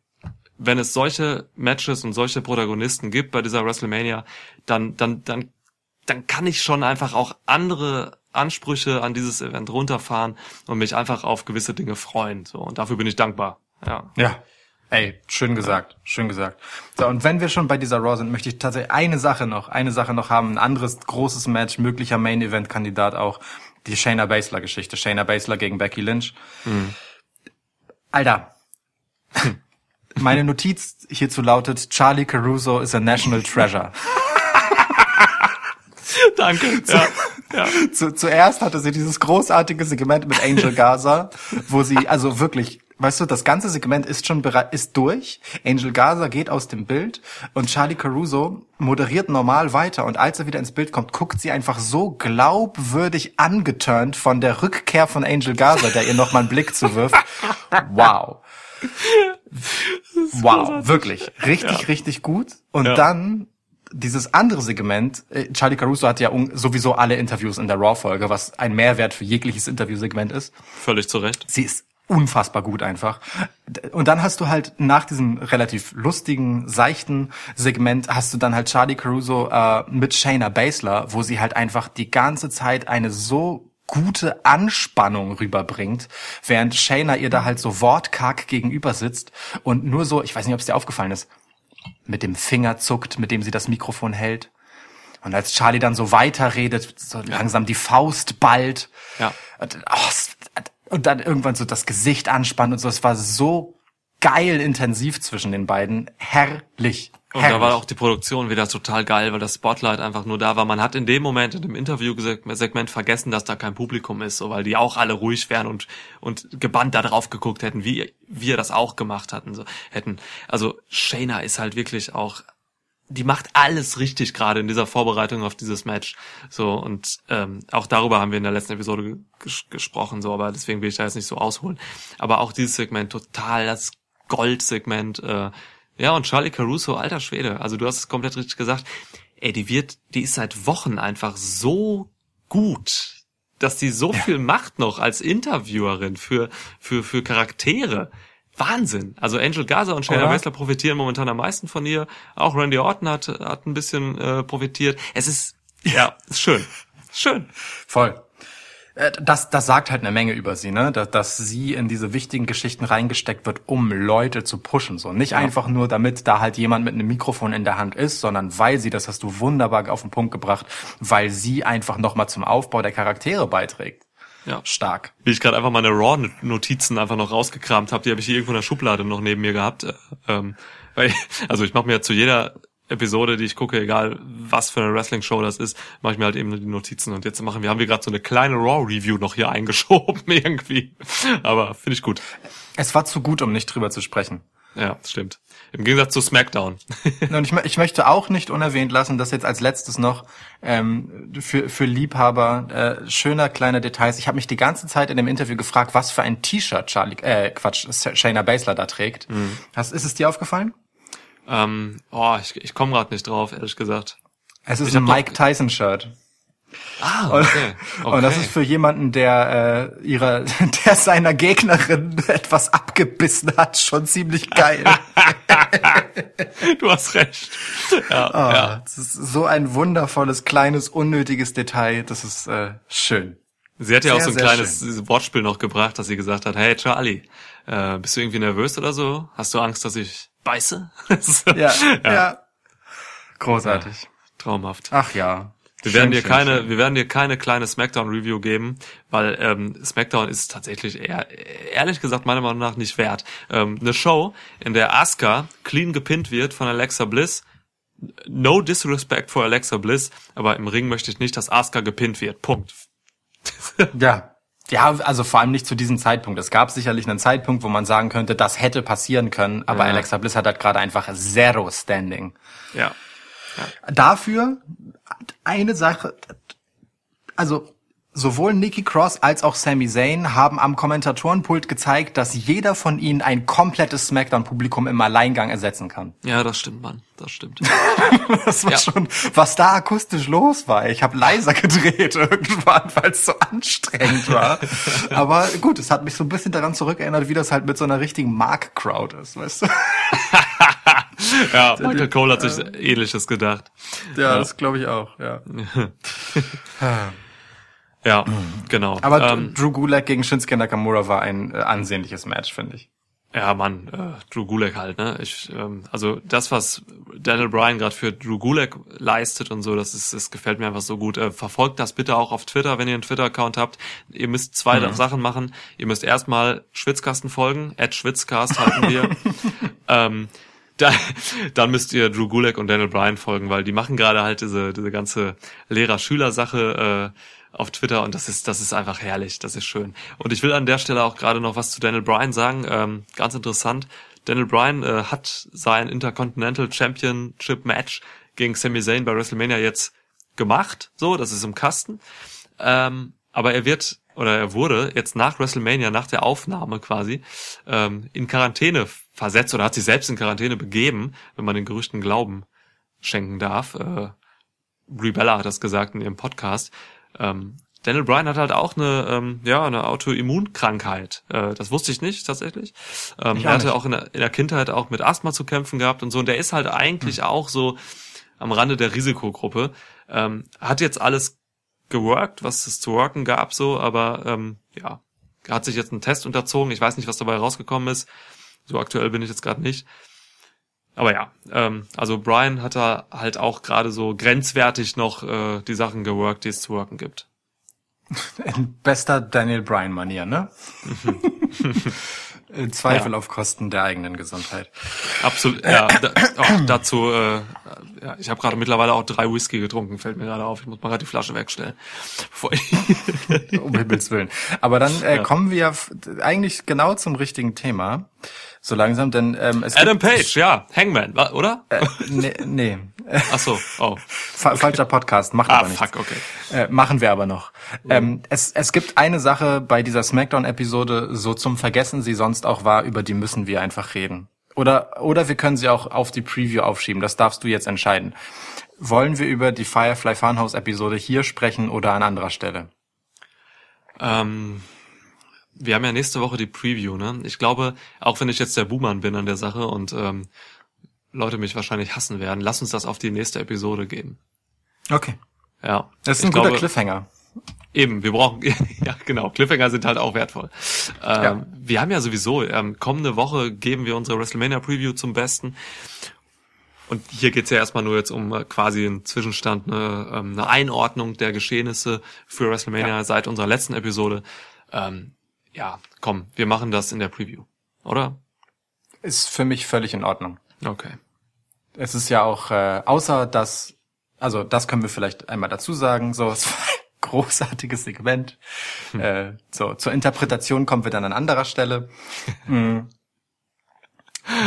wenn es solche Matches und solche Protagonisten gibt bei dieser WrestleMania, dann, dann, dann dann kann ich schon einfach auch andere Ansprüche an dieses Event runterfahren und mich einfach auf gewisse Dinge freuen. So und dafür bin ich dankbar. Ja. Ja. Ey, schön gesagt, schön gesagt. So, und wenn wir schon bei dieser Raw sind, möchte ich tatsächlich eine Sache noch, eine Sache noch haben, ein anderes großes Match, möglicher Main-Event-Kandidat auch, die Shayna Baszler-Geschichte. Shayna Baszler gegen Becky Lynch. Alter, meine Notiz hierzu lautet, Charlie Caruso is a national treasure. [laughs] Danke. Ja. ja. Zu, zuerst hatte sie dieses großartige Segment mit Angel Gaza, wo sie, also wirklich, weißt du, das ganze Segment ist schon bereit, ist durch. Angel Gaza geht aus dem Bild und Charlie Caruso moderiert normal weiter und als er wieder ins Bild kommt, guckt sie einfach so glaubwürdig angeturnt von der Rückkehr von Angel Gaza, der ihr nochmal einen Blick zuwirft. [laughs] Wow. Wow, wirklich. Richtig, richtig gut. Und Ja. dann dieses andere Segment, äh, Charlie Caruso hat ja sowieso alle Interviews in der Raw-Folge, was ein Mehrwert für jegliches Interviewsegment ist. Völlig zu Recht. Sie ist unfassbar gut einfach. Und dann hast du halt nach diesem relativ lustigen, seichten Segment hast du dann halt Charlie Caruso äh, mit Shayna Baszler, wo sie halt einfach die ganze Zeit eine so gute Anspannung rüberbringt, während Shayna ihr da halt so wortkarg gegenüber sitzt und nur so, ich weiß nicht, ob es dir aufgefallen ist, mit dem Finger zuckt, mit dem sie das Mikrofon hält. Und als Charlie dann so weiterredet, so langsam die Faust ballt. Ja. Und, oh, und dann irgendwann so das Gesicht anspannt und so. Es war so geil intensiv zwischen den beiden. Herrlich. Und Herrlich. da war auch die Produktion wieder total geil, weil das Spotlight einfach nur da war. Man hat in dem Moment, in dem Interviewsegment vergessen, dass da kein Publikum ist, so, weil die auch alle ruhig wären und, und gebannt da drauf geguckt hätten, wie wir das auch gemacht hatten, so, hätten. Also, Shayna ist halt wirklich auch, die macht alles richtig gerade in dieser Vorbereitung auf dieses Match. So, und, ähm, auch darüber haben wir in der letzten Episode ges gesprochen, so, aber deswegen will ich da jetzt nicht so ausholen. Aber auch dieses Segment total das Goldsegment, äh, ja, und Charlie Caruso, alter Schwede, also du hast es komplett richtig gesagt. Ey, die wird, die ist seit Wochen einfach so gut, dass die so viel macht noch als Interviewerin für, für, für Charaktere. Wahnsinn. Also Angel Gaza und Shayna? Baszler profitieren momentan am meisten von ihr. Auch Randy Orton hat, hat ein bisschen äh, profitiert. Es ist, ja, ist schön. Schön. Voll. Äh, Das, das sagt halt eine Menge über sie, ne? Dass, dass sie in diese wichtigen Geschichten reingesteckt wird, um Leute zu pushen. So nicht einfach nur, damit da halt jemand mit einem Mikrofon in der Hand ist, sondern weil sie, das hast du wunderbar auf den Punkt gebracht, weil sie einfach nochmal zum Aufbau der Charaktere beiträgt. Ja. Stark. Wie ich gerade einfach meine Raw-Notizen einfach noch rausgekramt habe, die habe ich hier irgendwo in der Schublade noch neben mir gehabt. Äh, Ähm, weil, [laughs] also ich mache mir zu jeder Episode, die ich gucke, egal was für eine Wrestling-Show das ist, mache ich mir halt eben die Notizen. Und jetzt machen wir, haben wir gerade so eine kleine Raw-Review noch hier eingeschoben [laughs] irgendwie. Aber finde ich gut. Es war zu gut, um nicht drüber zu sprechen. Ja, stimmt. Im Gegensatz zu SmackDown. [laughs] Und ich, ich möchte auch nicht unerwähnt lassen, dass jetzt als letztes noch ähm, für, für Liebhaber äh, schöner kleiner Details. Ich habe mich die ganze Zeit in dem Interview gefragt, was für ein T-Shirt Charlie, äh, Quatsch, Shayna Baszler da trägt. Hast, ist es dir aufgefallen? Ähm, oh, ich, ich komme gerade nicht drauf, ehrlich gesagt. Es ist Ich ein Mike Tyson Shirt. Ah, Und, okay. okay. und das ist für jemanden, der äh, ihrer, [laughs] der seiner Gegnerin [laughs] etwas abgebissen hat, schon ziemlich geil. [laughs] du hast recht. Ja, Ah, ja. Das ist so ein wundervolles, kleines, unnötiges Detail. Das ist äh, schön. Sie hat ja auch Sehr, so ein kleines Wortspiel noch gebracht, dass sie gesagt hat, hey Charlie, äh, bist du irgendwie nervös oder so? Hast du Angst, dass ich beiße? [laughs] Ja, ja. Großartig. Traumhaft. Ach ja. Wir Schön, werden dir schön, keine, schön. wir werden dir keine kleine Smackdown-Review geben, weil ähm, Smackdown ist tatsächlich eher, ehrlich gesagt meiner Meinung nach nicht wert. Ähm, eine Show, in der Asuka clean gepinnt wird von Alexa Bliss. No disrespect for Alexa Bliss, aber im Ring möchte ich nicht, dass Asuka gepinnt wird. Punkt. Ja. [laughs] Ja, also vor allem nicht zu diesem Zeitpunkt. Es gab sicherlich einen Zeitpunkt, wo man sagen könnte, das hätte passieren können, aber Ja. Alexa Bliss hat halt gerade einfach Zero Standing. Ja. Dafür eine Sache, also sowohl Nikki Cross als auch Sami Zayn haben am Kommentatorenpult gezeigt, dass jeder von ihnen ein komplettes Smackdown-Publikum im Alleingang ersetzen kann. Ja, das stimmt, Mann. Das stimmt. [laughs] Das war Ja. schon, was da akustisch los war. Ich habe leiser gedreht [laughs] irgendwann, weil es so anstrengend war. Aber gut, es hat mich so ein bisschen daran zurückerinnert, wie das halt mit so einer richtigen Mark-Crowd ist, weißt du? [laughs] Ja, Michael Cole hat sich ähnliches gedacht. Ja, das glaube ich auch, ja. Ja, genau. Aber ähm, Drew Gulak gegen Shinsuke Nakamura war ein äh, ansehnliches Match, finde ich. Ja, Mann, äh, Drew Gulak halt, ne? Ich, ähm, also das, was Daniel Bryan gerade für Drew Gulak leistet und so, das ist, das gefällt mir einfach so gut. Äh, verfolgt das bitte auch auf Twitter, wenn ihr einen Twitter-Account habt. Ihr müsst zwei Mhm. Sachen machen. Ihr müsst erstmal Schwitzkasten folgen, at Schwitzcast halten wir. [laughs] ähm, da, dann müsst ihr Drew Gulak und Daniel Bryan folgen, weil die machen gerade halt diese, diese ganze Lehrer-Schüler-Sache äh, auf Twitter und das ist, das ist einfach herrlich, das ist schön. Und ich will an der Stelle auch gerade noch was zu Daniel Bryan sagen, ähm, ganz interessant. Daniel Bryan äh, hat sein Intercontinental Championship Match gegen Sami Zayn bei WrestleMania jetzt gemacht, so, das ist im Kasten. Ähm, aber er wird oder er wurde jetzt nach WrestleMania, nach der Aufnahme quasi, ähm, in Quarantäne versetzt oder hat sich selbst in Quarantäne begeben, wenn man den Gerüchten Glauben schenken darf. Äh, Brie hat das gesagt in ihrem Podcast. Ähm, Daniel Bryan hat halt auch eine, ähm, ja, eine Autoimmunkrankheit. Äh, das wusste ich nicht tatsächlich. Ähm, Ich er hatte nicht. auch in der, in der Kindheit auch mit Asthma zu kämpfen gehabt und so. Und der ist halt eigentlich Hm. auch so am Rande der Risikogruppe. Ähm, hat jetzt alles geworkt, was es zu worken gab, so, aber ähm, ja, er hat sich jetzt einen Test unterzogen. Ich weiß nicht, was dabei rausgekommen ist. So aktuell bin ich jetzt gerade nicht. Aber ja, ähm, also Brian hat da halt auch gerade so grenzwertig noch äh, die Sachen geworkt, die es zu worken gibt. [laughs] In bester Daniel Bryan-Manier, ne? [laughs] In Zweifel Ja. auf Kosten der eigenen Gesundheit. Absolut. Ja, da, auch dazu. Äh, ja, ich habe gerade mittlerweile auch drei Whisky getrunken. Fällt mir gerade auf. Ich muss mal gerade die Flasche wegstellen. [laughs] Um Himmels Willen. Aber dann äh, Ja. kommen wir eigentlich genau zum richtigen Thema. So langsam, denn ähm, es Adam Page, ja, Hangman, oder? Äh, nee, nee. Ach so. Oh. Fa falscher Podcast, macht Ah, aber nichts. fuck. Okay. Äh, machen wir aber noch. Ähm, es, es gibt eine Sache bei dieser Smackdown-Episode, so zum Vergessen sie sonst auch war, über die müssen wir einfach reden. Oder, oder wir können sie auch auf die Preview aufschieben, das darfst du jetzt entscheiden. Wollen wir über die Firefly Funhouse-Episode hier sprechen oder an anderer Stelle? Ähm, wir haben ja nächste Woche die Preview, ne? Ich glaube, auch wenn ich jetzt der Buhmann bin an der Sache und ähm, Leute mich wahrscheinlich hassen werden, lass uns das auf die nächste Episode geben. Okay. Ja. Das ist Ich ein guter glaube, Cliffhanger. Eben, wir brauchen, [laughs] ja genau, Cliffhanger sind halt auch wertvoll. Ähm, Ja. Wir haben ja sowieso, ähm, kommende Woche geben wir unsere WrestleMania Preview zum Besten. Und hier geht's ja erstmal nur jetzt um äh, quasi einen Zwischenstand, eine, ähm, eine Einordnung der Geschehnisse für WrestleMania Ja. seit unserer letzten Episode. Ähm, ja, komm, wir machen das in der Preview, oder? Ist für mich völlig in Ordnung. Okay. Es ist ja auch, äh, außer dass, also das können wir vielleicht einmal dazu sagen, so, es war ein großartiges Segment. Äh, so, zur Interpretation kommen wir dann an anderer Stelle. Mm. [laughs]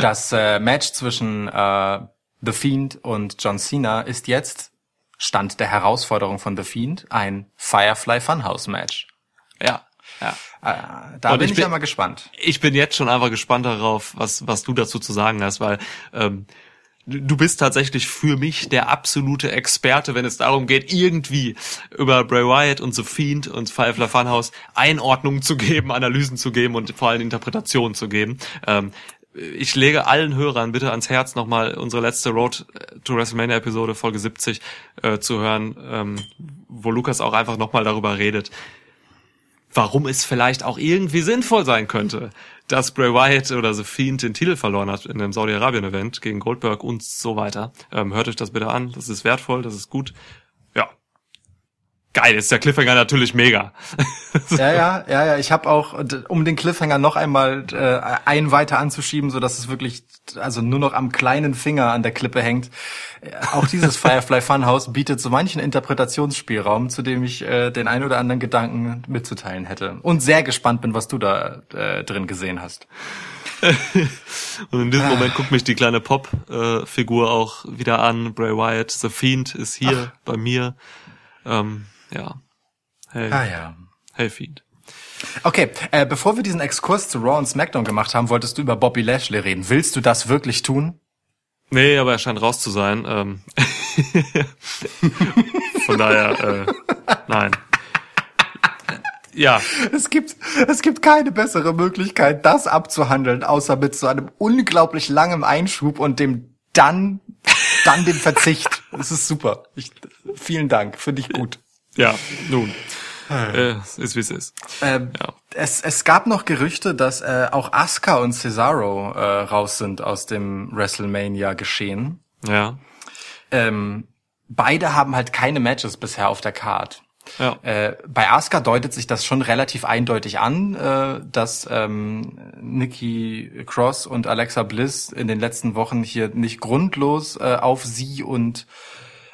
Das äh, Match zwischen äh, The Fiend und John Cena ist jetzt Stand der Herausforderung von The Fiend ein Firefly Funhouse Match. Ja, ja. Äh, da Und bin ich bin- ja mal gespannt. ich bin jetzt schon einfach gespannt darauf, was, was du dazu zu sagen hast, weil ähm, du bist tatsächlich für mich der absolute Experte, wenn es darum geht, irgendwie über Bray Wyatt und The Fiend und Firefly Funhouse Einordnungen zu geben, Analysen zu geben und vor allem Interpretationen zu geben. Ähm, ich lege allen Hörern bitte ans Herz, nochmal unsere letzte Road to WrestleMania Episode, Folge 70, äh, zu hören, ähm, wo Lukas auch einfach nochmal darüber redet, warum es vielleicht auch irgendwie sinnvoll sein könnte, dass Bray Wyatt oder The Fiend den Titel verloren hat in einem Saudi-Arabien-Event gegen Goldberg und so weiter. Ähm, hört euch das bitte an, das ist wertvoll, das ist gut. Geil, ist der Cliffhanger natürlich mega. [laughs] Ja, ja, ja, ja. Ich habe auch, um den Cliffhanger noch einmal äh, einen weiter anzuschieben, so dass es wirklich also nur noch am kleinen Finger an der Klippe hängt. Äh, Auch dieses [laughs] Firefly Funhouse bietet so manchen Interpretationsspielraum, zu dem ich äh, den ein oder anderen Gedanken mitzuteilen hätte. Und sehr gespannt bin, was du da äh, drin gesehen hast. [laughs] Und in diesem Moment guckt mich die kleine Pop-Figur auch wieder an. Bray Wyatt, The Fiend ist hier bei mir. Ähm, ja. Hey, Ah ja. hey Fiend. Okay, äh, bevor wir diesen Exkurs zu Raw und SmackDown gemacht haben, wolltest du über Bobby Lashley reden. Willst du das wirklich tun? Nee, aber er scheint raus zu sein. Ähm. [laughs] Von daher, äh, nein. Ja, Es gibt, es gibt keine bessere Möglichkeit, das abzuhandeln, außer mit so einem unglaublich langen Einschub und dem dann, dann den Verzicht. [laughs] Das ist super. Ich, vielen Dank, finde ich gut. Ja, nun. Äh, ist wie es ist. Ähm, Ja. es, es gab noch Gerüchte, dass äh, auch Asuka und Cesaro äh, raus sind aus dem WrestleMania geschehen. Ja. Ähm, beide haben halt keine Matches bisher auf der Card. Ja. Äh, bei Asuka deutet sich das schon relativ eindeutig an, äh, dass ähm, Nikki Cross und Alexa Bliss in den letzten Wochen hier nicht grundlos äh, auf sie und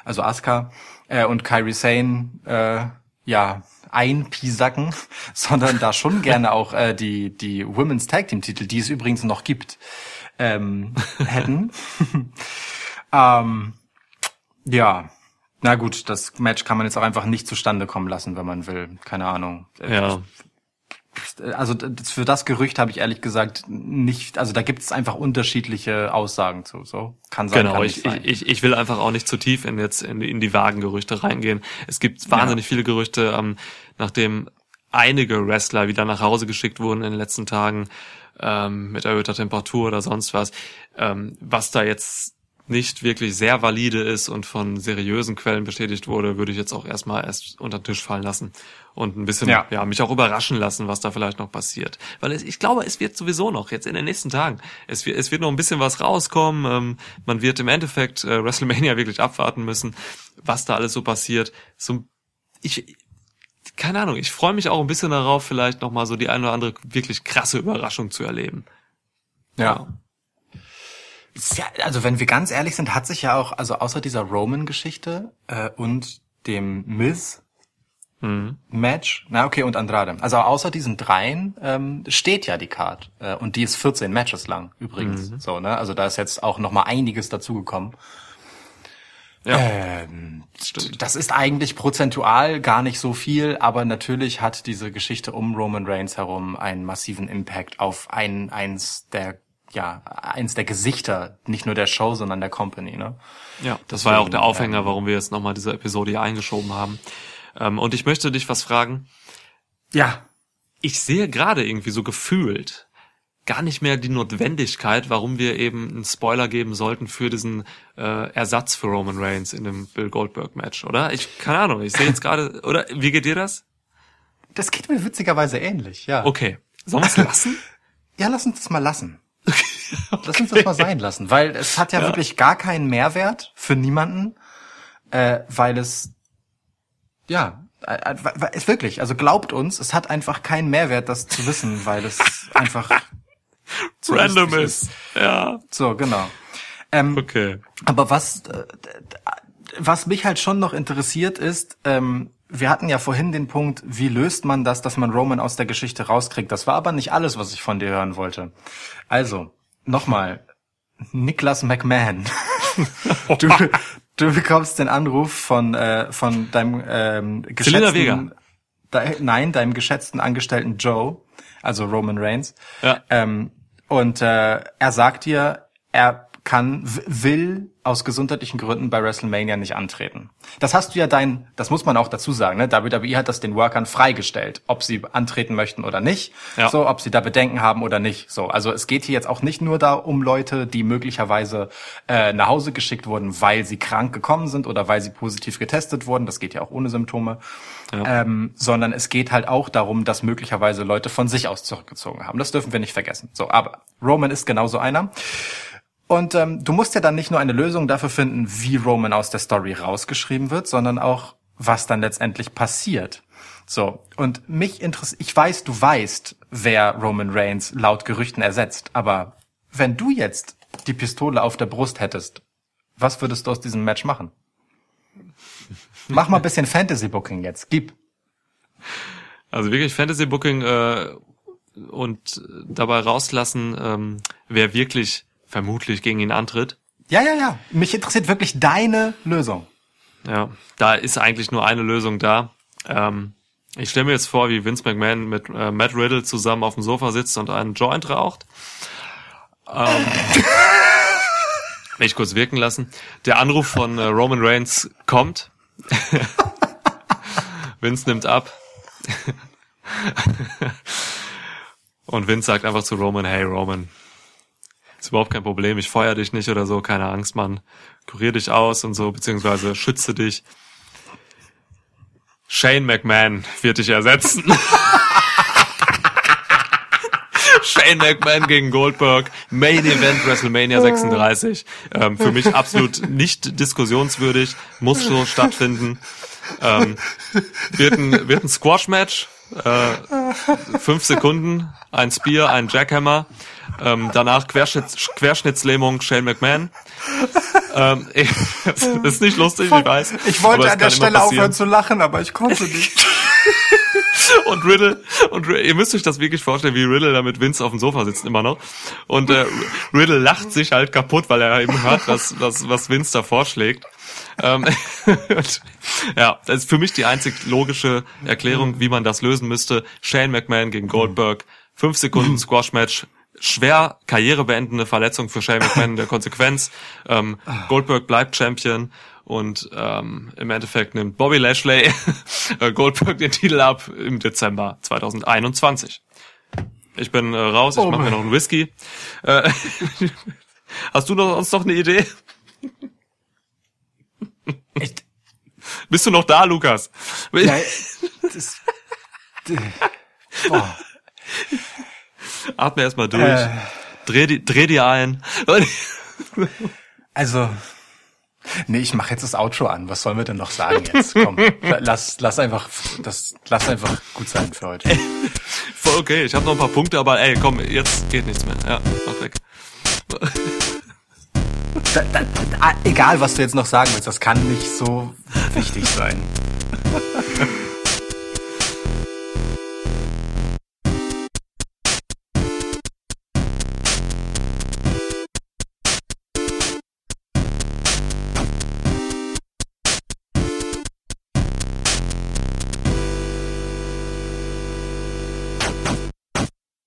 also Asuka äh, und Kairi Sane äh, ja einpisacken, [laughs] sondern da schon gerne auch äh, die die Women's Tag Team Titel, die es übrigens noch gibt, ähm, [laughs] hätten. [laughs] ähm, ja, na gut, das Match kann man jetzt auch einfach nicht zustande kommen lassen, wenn man will. Keine Ahnung. Ja. Also für das Gerücht habe ich ehrlich gesagt nicht, also da gibt es einfach unterschiedliche Aussagen zu. So kann sein, Genau, kann ich, nicht sein. ich, ich will einfach auch nicht zu tief in jetzt in, die- in die vagen Gerüchte reingehen. Es gibt wahnsinnig viele Gerüchte, ähm, nachdem einige Wrestler wieder nach Hause geschickt wurden in den letzten Tagen ähm, mit erhöhter Temperatur oder sonst was, ähm, was da jetzt nicht wirklich sehr valide ist und von seriösen Quellen bestätigt wurde, würde ich jetzt auch erstmal erst unter den Tisch fallen lassen und ein bisschen Ja. ja. mich auch überraschen lassen, was da vielleicht noch passiert. Weil es, ich glaube, es wird sowieso noch jetzt in den nächsten Tagen, es wird, es wird noch ein bisschen was rauskommen. Ähm, man wird im Endeffekt äh, WrestleMania [laughs] wirklich abwarten müssen, was da alles so passiert. So, ich, keine Ahnung, ich freue mich auch ein bisschen darauf, vielleicht noch mal so die eine oder andere wirklich krasse Überraschung zu erleben. ja. Ist ja. Also wenn wir ganz ehrlich sind, hat sich ja auch, also außer dieser Roman-Geschichte äh, und dem Miz Mhm. Match, na okay, und Andrade. Also außer diesen dreien ähm, steht ja die Card. Äh, und die ist 14 Matches lang übrigens. Mhm. So, ne? Also da ist jetzt auch noch mal einiges dazugekommen. Ja, Ähm, stimmt. das ist eigentlich prozentual gar nicht so viel, aber natürlich hat diese Geschichte um Roman Reigns herum einen massiven Impact auf ein, eins der, ja, eins der Gesichter, nicht nur der Show, sondern der Company, ne? Ja, das war ja auch der Deswegen, Aufhänger, ähm, warum wir jetzt nochmal diese Episode hier eingeschoben haben. Ähm, und ich möchte dich was fragen. Ja. Ich sehe gerade irgendwie so gefühlt gar nicht mehr die Notwendigkeit, warum wir eben einen Spoiler geben sollten für diesen äh, Ersatz für Roman Reigns in dem Bill Goldberg Match, oder? Ich keine Ahnung, ich sehe jetzt gerade, [laughs] oder wie geht dir das? Das geht mir witzigerweise ähnlich, ja. Okay, sollen wir es lassen? [laughs] Ja, lass uns das mal lassen. [laughs] Lass uns das mal sein lassen, weil es hat ja, wirklich gar keinen Mehrwert für niemanden, äh, weil es, ja, äh, äh, es wirklich, also glaubt uns, es hat einfach keinen Mehrwert, das zu wissen, weil es [laughs] einfach so Random lustig ist. Ja, So, genau. Ähm, okay. aber was, äh, was mich halt schon noch interessiert ist, ähm, wir hatten ja vorhin den Punkt, wie löst man das, dass man Roman aus der Geschichte rauskriegt. Das war aber nicht alles, was ich von dir hören wollte. Also, nochmal, Niklas McMahon. [laughs] du, du bekommst den Anruf von, äh, von deinem ähm, geschätzten. De, nein, deinem geschätzten Angestellten Joe, also Roman Reigns. Ja. Ähm, und äh, er sagt dir, er kann, will aus gesundheitlichen Gründen bei WrestleMania nicht antreten. Das hast du ja dein, das muss man auch dazu sagen, ne? WWE hat das den Workern freigestellt, ob sie antreten möchten oder nicht, Ja. so, ob sie da Bedenken haben oder nicht. So, also es geht hier jetzt auch nicht nur da um Leute, die möglicherweise äh, nach Hause geschickt wurden, weil sie krank gekommen sind oder weil sie positiv getestet wurden. Das geht ja auch ohne Symptome. Ähm, sondern es geht halt auch darum, dass möglicherweise Leute von sich aus zurückgezogen haben. Das dürfen wir nicht vergessen. So, aber Roman ist genauso einer. Und ähm, du musst ja dann nicht nur eine Lösung dafür finden, wie Roman aus der Story rausgeschrieben wird, sondern auch, was dann letztendlich passiert. So, und mich interessiert, ich weiß, du weißt, wer Roman Reigns laut Gerüchten ersetzt, aber wenn du jetzt die Pistole auf der Brust hättest, was würdest du aus diesem Match machen? [laughs] Mach mal ein bisschen Fantasy Booking jetzt, gib. Also wirklich Fantasy Booking äh, und dabei rauslassen, ähm, wer wirklich vermutlich gegen ihn antritt. Ja, ja, ja. Mich interessiert wirklich deine Lösung. Ja, da ist eigentlich nur eine Lösung da. Ähm, ich stelle mir jetzt vor, wie Vince McMahon mit äh, Matt Riddle zusammen auf dem Sofa sitzt und einen Joint raucht. Ähm, will ich kurz wirken lassen. Der Anruf von äh, Roman Reigns kommt. [laughs] Vince nimmt ab. [laughs] und Vince sagt einfach zu Roman, hey Roman, Ist überhaupt kein Problem. Ich feuer dich nicht oder so. Keine Angst, Mann. Kurier dich aus und so, beziehungsweise schütze dich. Shane McMahon wird dich ersetzen. [laughs] Shane McMahon gegen Goldberg, Main Event WrestleMania 36. Ähm, für mich absolut nicht diskussionswürdig, muss so stattfinden. Ähm, wird ein, wird ein Squash-Match, äh, fünf Sekunden, ein Spear, ein Jackhammer, ähm, danach Querschnitts, Querschnittslähmung Shane McMahon. Ähm, das [laughs] ist nicht lustig, ich weiß. Ich wollte an der Stelle aufhören zu lachen, aber ich konnte nicht. [laughs] [laughs] Und Riddle, und ihr müsst euch das wirklich vorstellen, wie Riddle da mit Vince auf dem Sofa sitzt immer noch. Und äh, Riddle lacht sich halt kaputt, weil er eben hört, was, was, was Vince da vorschlägt. Ähm, [laughs] ja, das ist für mich die einzig logische Erklärung, wie man das lösen müsste. Shane McMahon gegen Goldberg, fünf Sekunden Squash-Match, schwer karrierebeendende Verletzung für Shane McMahon in der Konsequenz. Ähm, Goldberg bleibt Champion und ähm, im Endeffekt nimmt Bobby Lashley [laughs] äh, Goldberg den Titel ab im Dezember 2021. Ich bin äh, raus, ich Oh mache mir noch einen Whisky. Äh, [laughs] hast du noch, sonst noch eine Idee? Ich, Bist du noch da, Lukas? ja, das, boah. Atme erstmal durch. Äh. Dreh, die, dreh die ein. Also, nee, ich mache jetzt das Outro an. Was sollen wir denn noch sagen jetzt? Komm, [laughs] lass, lass einfach, das, lass einfach gut sein für heute. [laughs] Voll okay, ich habe noch ein paar Punkte, aber ey, komm, jetzt geht nichts mehr. Ja, mach weg. Da, da, da, egal, was du jetzt noch sagen willst, das kann nicht so wichtig sein. [laughs]